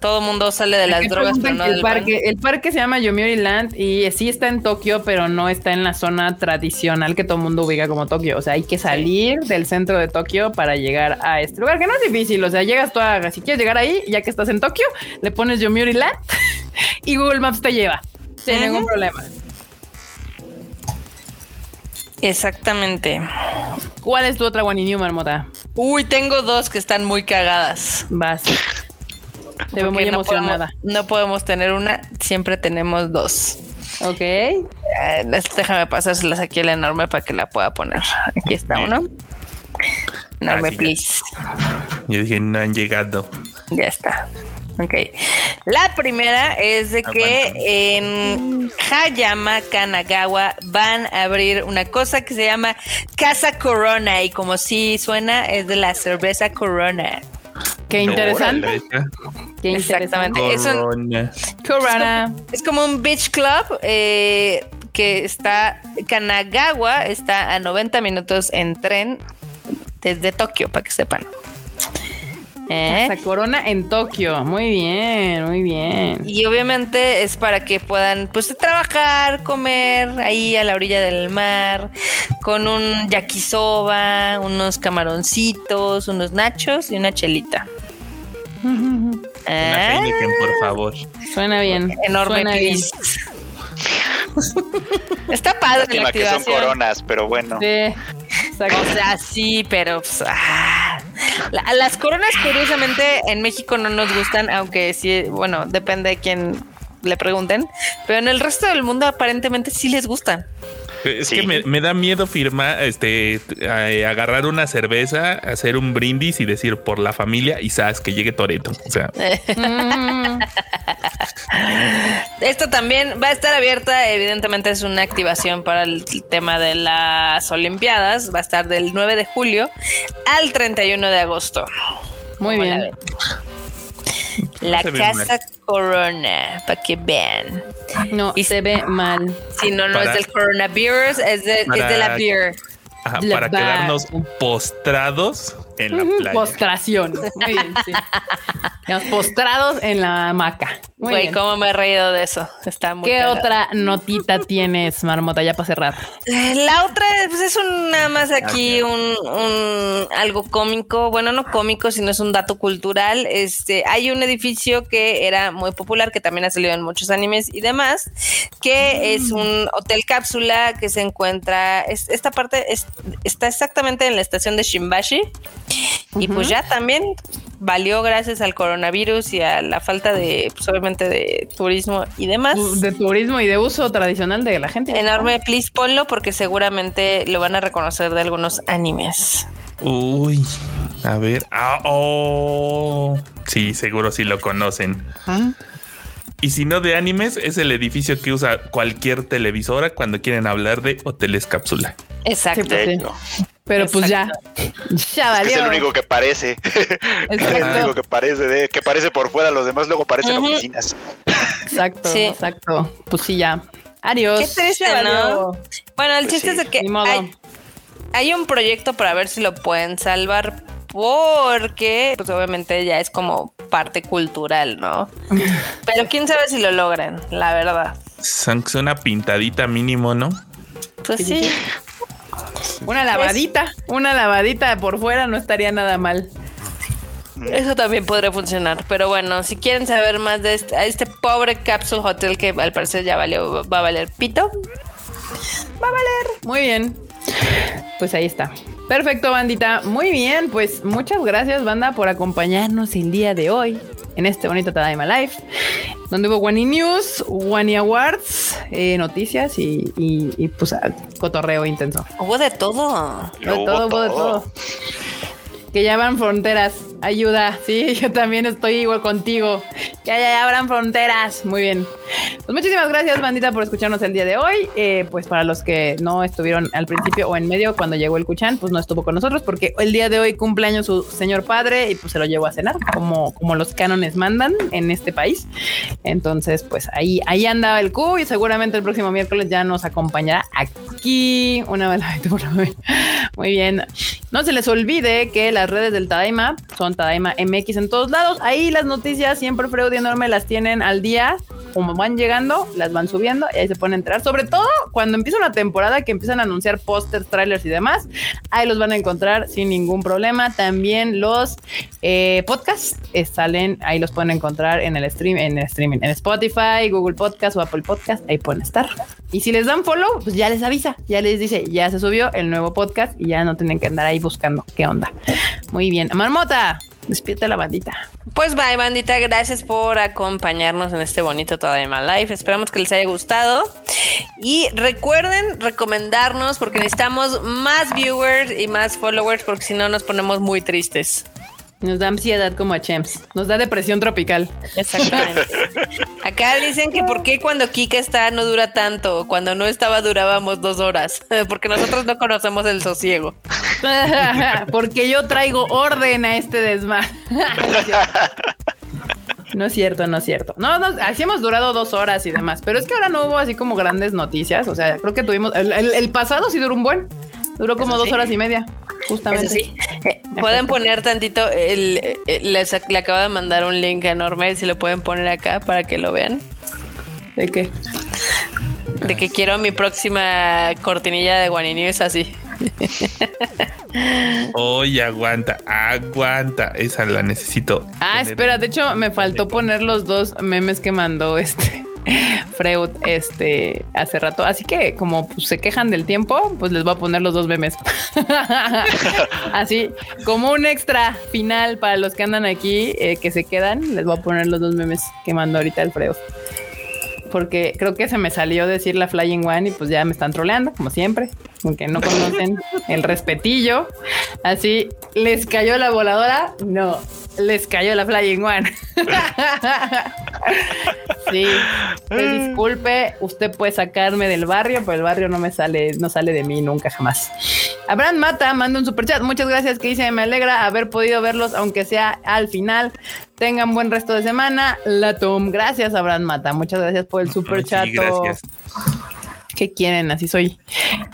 Todo mundo sale de las drogas, el parque, el parque se llama Yomiuri Land y sí está en Tokio, pero no está en la zona tradicional que todo mundo ubica como Tokio. O sea, hay que salir del centro de Tokio para llegar a este lugar, que no es difícil. O sea, llegas tú a, si quieres llegar ahí, ya que estás en Tokio, le pones Yomiuri Land y Google Maps te lleva. Sin ningún problema. Exactamente. ¿Cuál es tu otra One New Marmota? Uy, tengo dos que están muy cagadas. Vas. Te veo muy emocionada. no podemos tener una, siempre tenemos dos. Ok. Eh, déjame pasárselas aquí a la enorme para que la pueda poner. Aquí está uno. Enorme, please. Yo dije, no han llegado. Ya está. Ok. La primera es de que en Hayama, Kanagawa, van a abrir una cosa que se llama Casa Corona. Y como si suena, es de la cerveza Corona. Qué interesante. Qué Exactamente. Es, Corona. es como un beach club eh, que está. Kanagawa está a 90 minutos en tren desde Tokio, para que sepan. ¿Eh? Corona en Tokio. Muy bien, muy bien. Y obviamente es para que puedan pues trabajar, comer ahí a la orilla del mar, con un yakisoba, unos camaroncitos, unos nachos y una chelita. Una ¿Eh? por favor. Suena bien. Enorme Suena bien. Está padre la que son coronas, pero bueno. Sí. O sea, sí, pero pues, ah. las coronas curiosamente en México no nos gustan, aunque sí, bueno, depende de quién le pregunten, pero en el resto del mundo aparentemente sí les gustan. Es que me, da miedo firmar, este, agarrar una cerveza, hacer un brindis y decir por la familia y sabes que llegue Toreto. O sea, esto también va a estar abierta. Evidentemente es una activación para el tema de las Olimpiadas. Va a estar del 9 de julio al 31 de agosto. Muy bien. La Casa Corona, para que vean. No, y se ve mal. Si no, no es del coronavirus, es de, es de la beer. para quedarnos postrados en la playa. Postración. Muy bien, sí. postrados en la hamaca. Güey, cómo me he reído de eso. Está muy ¿Qué otra notita tienes, Marmota, ya para cerrar? La otra pues es un, nada más aquí un, algo cómico. Bueno, no cómico, sino es un dato cultural. Este, hay un edificio que era muy popular, que también ha salido en muchos animes y demás, que es un hotel cápsula que se encuentra. esta parte está exactamente en la estación de Shimbashi. Y pues ya también valió gracias al coronavirus y a la falta de, pues obviamente, de turismo y demás. De turismo y de uso tradicional de la gente. Enorme, please ponlo porque seguramente lo van a reconocer de algunos animes. Uy, a ver. Ah, oh. Sí, seguro sí lo conocen. ¿Ah? Y si no de animes, es el edificio que usa cualquier televisora cuando quieren hablar de hoteles cápsula. Exacto. Pero pues ya, ya valió. Es, el único que parece. Es el único que parece, de, que parece por fuera, los demás luego parecen oficinas. Exacto, exacto. Pues sí, ya. Adiós. Qué triste, ¿no? Bueno, el pues chiste es de que hay, hay, un proyecto para ver si lo pueden salvar porque, pues obviamente ya es como parte cultural, ¿no? Pero quién sabe si lo logran, la verdad. Son una pintadita mínimo, ¿no? Pues sí. Una lavadita, una lavadita por fuera no estaría nada mal. Eso también podría funcionar, pero bueno, si quieren saber más de este, este pobre Capsule Hotel que al parecer ya valió, va a valer pito, va a valer. Muy bien. Pues ahí está. Perfecto, bandita. Muy bien, pues muchas gracias, banda, por acompañarnos el día de hoy en este bonito Tadaima Life, donde hubo Wani News, Wani Awards, eh, noticias y, pues cotorreo intenso. Hubo de todo. Hubo de todo, hubo de todo. Que ya van fronteras. Ayuda, sí, yo también estoy igual contigo. Que ya abran fronteras. Muy bien. Pues muchísimas gracias, bandita, por escucharnos el día de hoy. Eh, pues para los que no estuvieron al principio o en medio cuando llegó el Cuchán, pues no estuvo con nosotros porque el día de hoy cumpleaños su señor padre y pues se lo llevó a cenar, como, como los cánones mandan en este país. Entonces, pues ahí, ahí anda el Q y seguramente el próximo miércoles ya nos acompañará aquí. Una vez Muy bien. No se les olvide que las redes del Tadaima son Tadaima MX en todos lados. Ahí las noticias siempre Freud y Enorme las tienen al día. Como van llegando, las van subiendo y ahí se pueden entrar. Sobre todo cuando empieza una temporada que empiezan a anunciar pósters, trailers y demás. Ahí los van a encontrar sin ningún problema. También los eh, podcasts eh, salen, ahí los pueden encontrar en el stream, en el streaming, en Spotify, Google Podcast o Apple Podcast. Ahí pueden estar. Y si les dan follow, pues ya les avisa, ya les dice, ya se subió el nuevo podcast y ya no tienen que andar ahí buscando qué onda. Muy bien. Marmota. Despídete la bandita. Pues bye, bandita. Gracias por acompañarnos en este bonito Todavía Life. Esperamos que les haya gustado. Y recuerden recomendarnos porque necesitamos más viewers y más followers porque si no nos ponemos muy tristes. Nos da ansiedad como a Chems. Nos da depresión tropical. Exactamente. Acá dicen que por qué cuando Kika está no dura tanto. Cuando no estaba durábamos dos horas. Porque nosotros no conocemos el sosiego. Porque yo traigo orden a este desmadre. No es cierto, no es cierto. No, no, así hemos durado dos horas y demás. Pero es que ahora no hubo así como grandes noticias. O sea, creo que tuvimos. El, pasado sí duró un buen. Duró como dos horas y media. Justamente. sí. Eh, pueden poner tantito, el, eh, les, le acabo de mandar un link enorme, si lo pueden poner acá para que lo vean. ¿De qué? De que quiero mi próxima cortinilla de Guanini es así. Oye, aguanta, aguanta. Esa la necesito. Ah, espera, de hecho me faltó poner los dos memes que mandó este Freud este hace rato. Así que como pues, se quejan del tiempo, pues les voy a poner los dos memes. Así como un extra final para los que andan aquí eh, que se quedan, les voy a poner los dos memes que mandó ahorita el Freud. Porque creo que se me salió decir la Flying One y pues ya me están troleando, como siempre, aunque no conocen el respetillo. Así, ¿les cayó la voladora? No, les cayó la Flying One. sí, disculpe, usted puede sacarme del barrio, pero el barrio no me sale, no sale de mí nunca jamás. Abraham Mata manda un super chat. Muchas gracias que dice, me alegra haber podido verlos, aunque sea al final. Tengan buen resto de semana. La Tom, gracias Abraham Mata. Muchas gracias por el super chat. gracias. ¿Qué quieren? Así soy.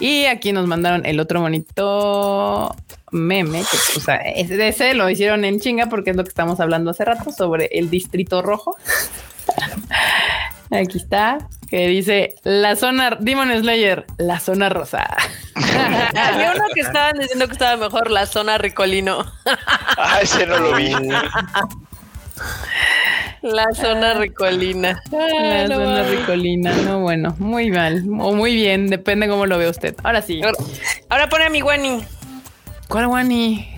Y aquí nos mandaron el otro bonito meme, que o sea, ese lo hicieron en chinga porque es lo que estamos hablando hace rato sobre el distrito rojo. Aquí está, que dice la zona Demon Slayer, la zona rosa. Había uno que estaban diciendo que estaba mejor la zona Ricolino. ah, ese no lo vi. La zona ricolina. La zona ricolina. No, bueno, muy mal o muy bien, depende cómo lo ve usted. Ahora sí. Ahora, pone a mi Wani. ¿Cuál Wani?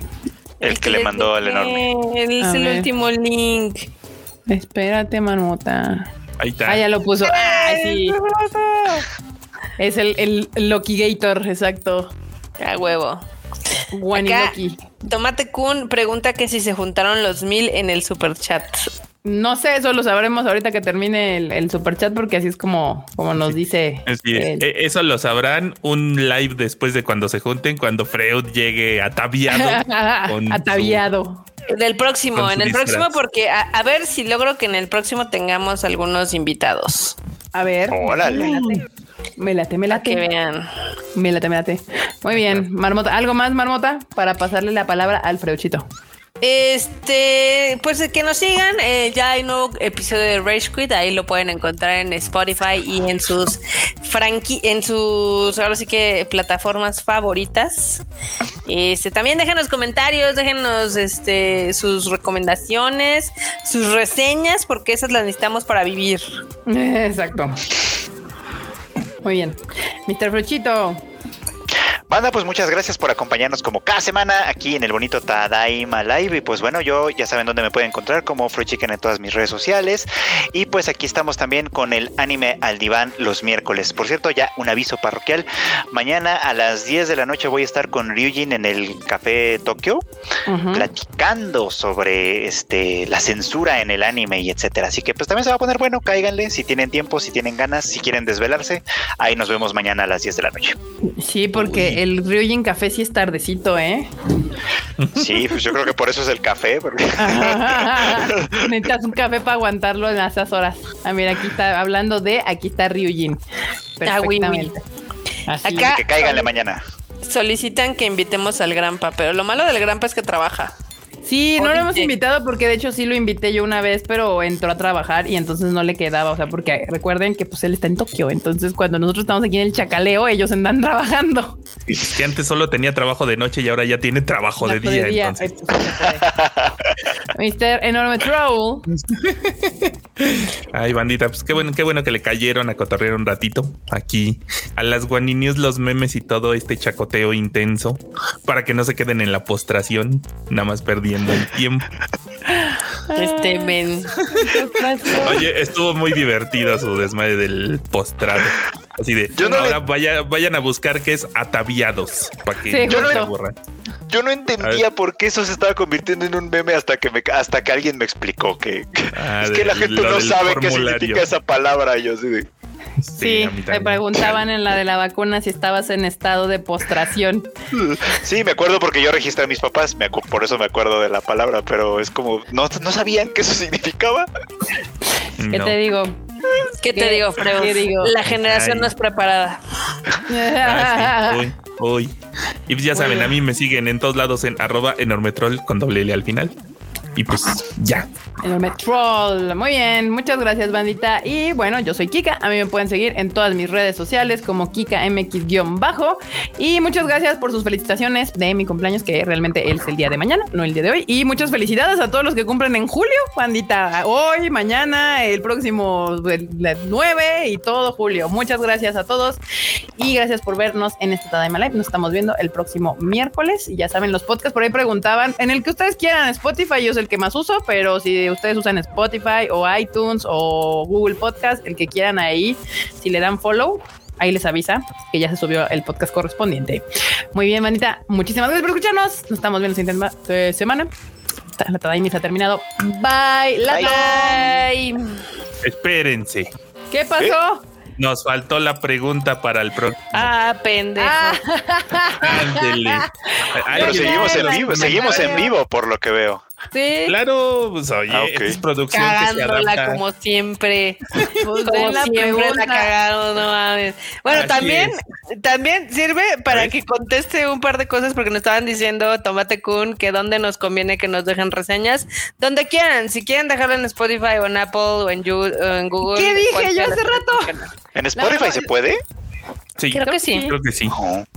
El, que, le mandó el enorme. Es el último link. Espérate, manota. Ahí está. Ah, ya lo puso. sí. Es el, el Loki Gator, exacto. A huevo. Wani Loki. Tomate Kun pregunta que si se juntaron los mil en el super chat. No sé, eso lo sabremos ahorita que termine el, super chat, porque así es como, como nos dice. E, eso lo sabrán un live después de cuando se junten, cuando Freud llegue ataviado. ataviado. Del próximo, en el próximo, porque a, ver si logro que en el próximo tengamos algunos invitados. A ver. Órale. Me late, me late. que vean. Me late, me late. Muy bien, Marmota. ¿Algo más, Marmota? Para pasarle la palabra al Freuchito. Este, pues que nos sigan, eh, ya hay nuevo episodio de Rage Quit, ahí lo pueden encontrar en Spotify y en sus en sus ahora sí que plataformas favoritas. Este, también déjenos comentarios, déjenos este sus recomendaciones, sus reseñas, porque esas las necesitamos para vivir. Exacto. Muy bien. Mr. Fruchito. Banda, pues muchas gracias por acompañarnos como cada semana aquí en el bonito Tadaima Live. Y pues bueno, yo ya saben dónde me pueden encontrar como Free Chicken en todas mis redes sociales. Y pues aquí estamos también con el anime al diván los miércoles. Por cierto, ya un aviso parroquial. Mañana a las 10 de la noche voy a estar con Ryujin en el Café Tokio platicando sobre este la censura en el anime y etcétera. Así que pues también se va a poner bueno, cáiganle si tienen tiempo, si tienen ganas, si quieren desvelarse. Ahí nos vemos mañana a las 10 de la noche. Sí, porque el Ryujin Café sí es tardecito, ¿eh? Sí, pues yo creo que por eso es el café. Porque... Necesitas un café para aguantarlo en esas horas. Ah, mira, aquí está hablando de, aquí está Ryujin. Ah, Perfectamente. Así. Acá, que cáiganle mañana. Solicitan que invitemos al Grampa, pero lo malo del Grampa es que trabaja. Sí, no lo hemos invitado porque de hecho sí lo invité yo una vez, pero entró a trabajar y entonces no le quedaba. O sea, porque recuerden que pues él está en Tokio. Entonces, cuando nosotros estamos aquí en el chacaleo, ellos andan trabajando. Y es que antes solo tenía trabajo de noche y ahora ya tiene trabajo de día. De día. Pues, Mr. Enorme Troll Ay, bandita, pues qué bueno, qué bueno que le cayeron a cotorrear un ratito aquí a las guaninius, los memes y todo este chacoteo intenso para que no se queden en la postración, nada más perdiendo el tiempo. Este men. Oye, estuvo muy divertido su desmadre del postrado. Así de, ahora vayan a buscar qué es ataviados para que yo, no, yo no entendía por qué eso se estaba convirtiendo en un meme hasta que me, hasta que alguien me explicó que ah, es que la gente no sabe qué significa esa palabra. Yo sí de, Sí, te preguntaban en la de la vacuna si estabas en estado de postración. Sí, me acuerdo porque yo registré a mis papás, por eso me acuerdo de la palabra, pero es como, no, no sabían qué eso significaba. ¿Qué te digo? ¿Qué, te digo, Freud? La generación no es preparada. Ah, uy, Y pues ya saben, a mí me siguen en todos lados en arroba enormetrol con doble L al final. Y pues ya. Enorme troll. Muy bien, muchas gracias, bandita. Y bueno, yo soy Kika. A mí me pueden seguir en todas mis redes sociales como KikaMX-bajo. Y muchas gracias por sus felicitaciones de mi cumpleaños, que realmente es el día de mañana, no el día de hoy. Y muchas felicidades a todos los que cumplen en julio, bandita. Hoy, mañana, el próximo 9 y todo julio. Muchas gracias a todos. Y gracias por vernos en esta Tadaima Live. Nos estamos viendo el próximo miércoles. Y ya saben, los podcasts por ahí preguntaban en el que ustedes quieran, Spotify, yo soy el que más uso, pero si ustedes usan Spotify o iTunes o Google Podcast, el que quieran ahí, si le dan follow, ahí les avisa que ya se subió el podcast correspondiente. Muy bien, manita. Muchísimas gracias por escucharnos. Nos estamos viendo la siguiente semana. La Tadaimi se ha terminado. Bye. Bye. Espérense. ¿Qué pasó? Nos faltó la pregunta para el próximo. Ah, pendejo. Pero seguimos en vivo, seguimos en vivo por lo que veo. Sí. Claro, pues oye, ah, es producción Cagándola como siempre. Pues como la siempre la cagaron, no mames. Bueno, también, también sirve para que conteste un par de cosas porque nos estaban diciendo Tomate Kun que dónde nos conviene que nos dejen reseñas. Donde quieran, si quieren dejarlo en Spotify o en Apple o en, Google. ¿Qué dije yo hace rato? ¿En Spotify se puede? Sí, creo, que sí. Creo que sí.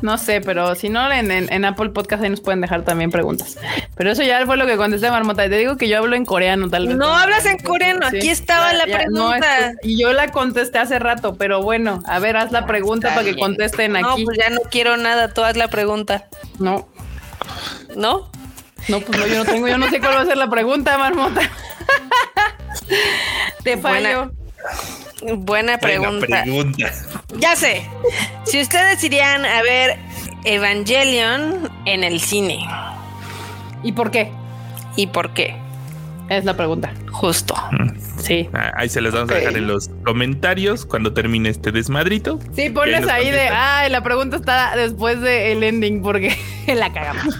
No sé, pero si no, en, Apple Podcast ahí nos pueden dejar también preguntas. Pero eso ya fue lo que contesté, Marmota. Y te digo que yo hablo en coreano, tal vez. No hablas en coreano. Aquí estaba la pregunta. y yo la contesté hace rato, pero bueno, a ver, haz la pregunta para que contesten aquí. No, pues ya no quiero nada. Tú haz la pregunta. No. ¿No? No, pues no, yo no tengo, yo no sé cuál va a ser la pregunta, Marmota. te fallo. Buena pregunta. Ya sé. Si ustedes irían a ver Evangelion en el cine. ¿Y por qué? ¿Y por qué? Es la pregunta. Justo. Mm. Sí. Ah, ahí se les vamos a dejar en los comentarios cuando termine este desmadrito. Sí, ponles ahí, de, ay, la pregunta está después del ending porque la cagamos.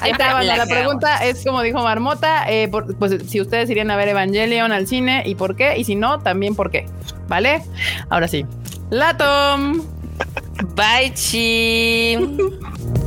Ahí está, la, pregunta es como dijo Marmota, eh, pues si ustedes irían a ver Evangelion al cine y por qué, y si no, también por qué, ¿vale? Ahora sí. Latom. Bye, chi.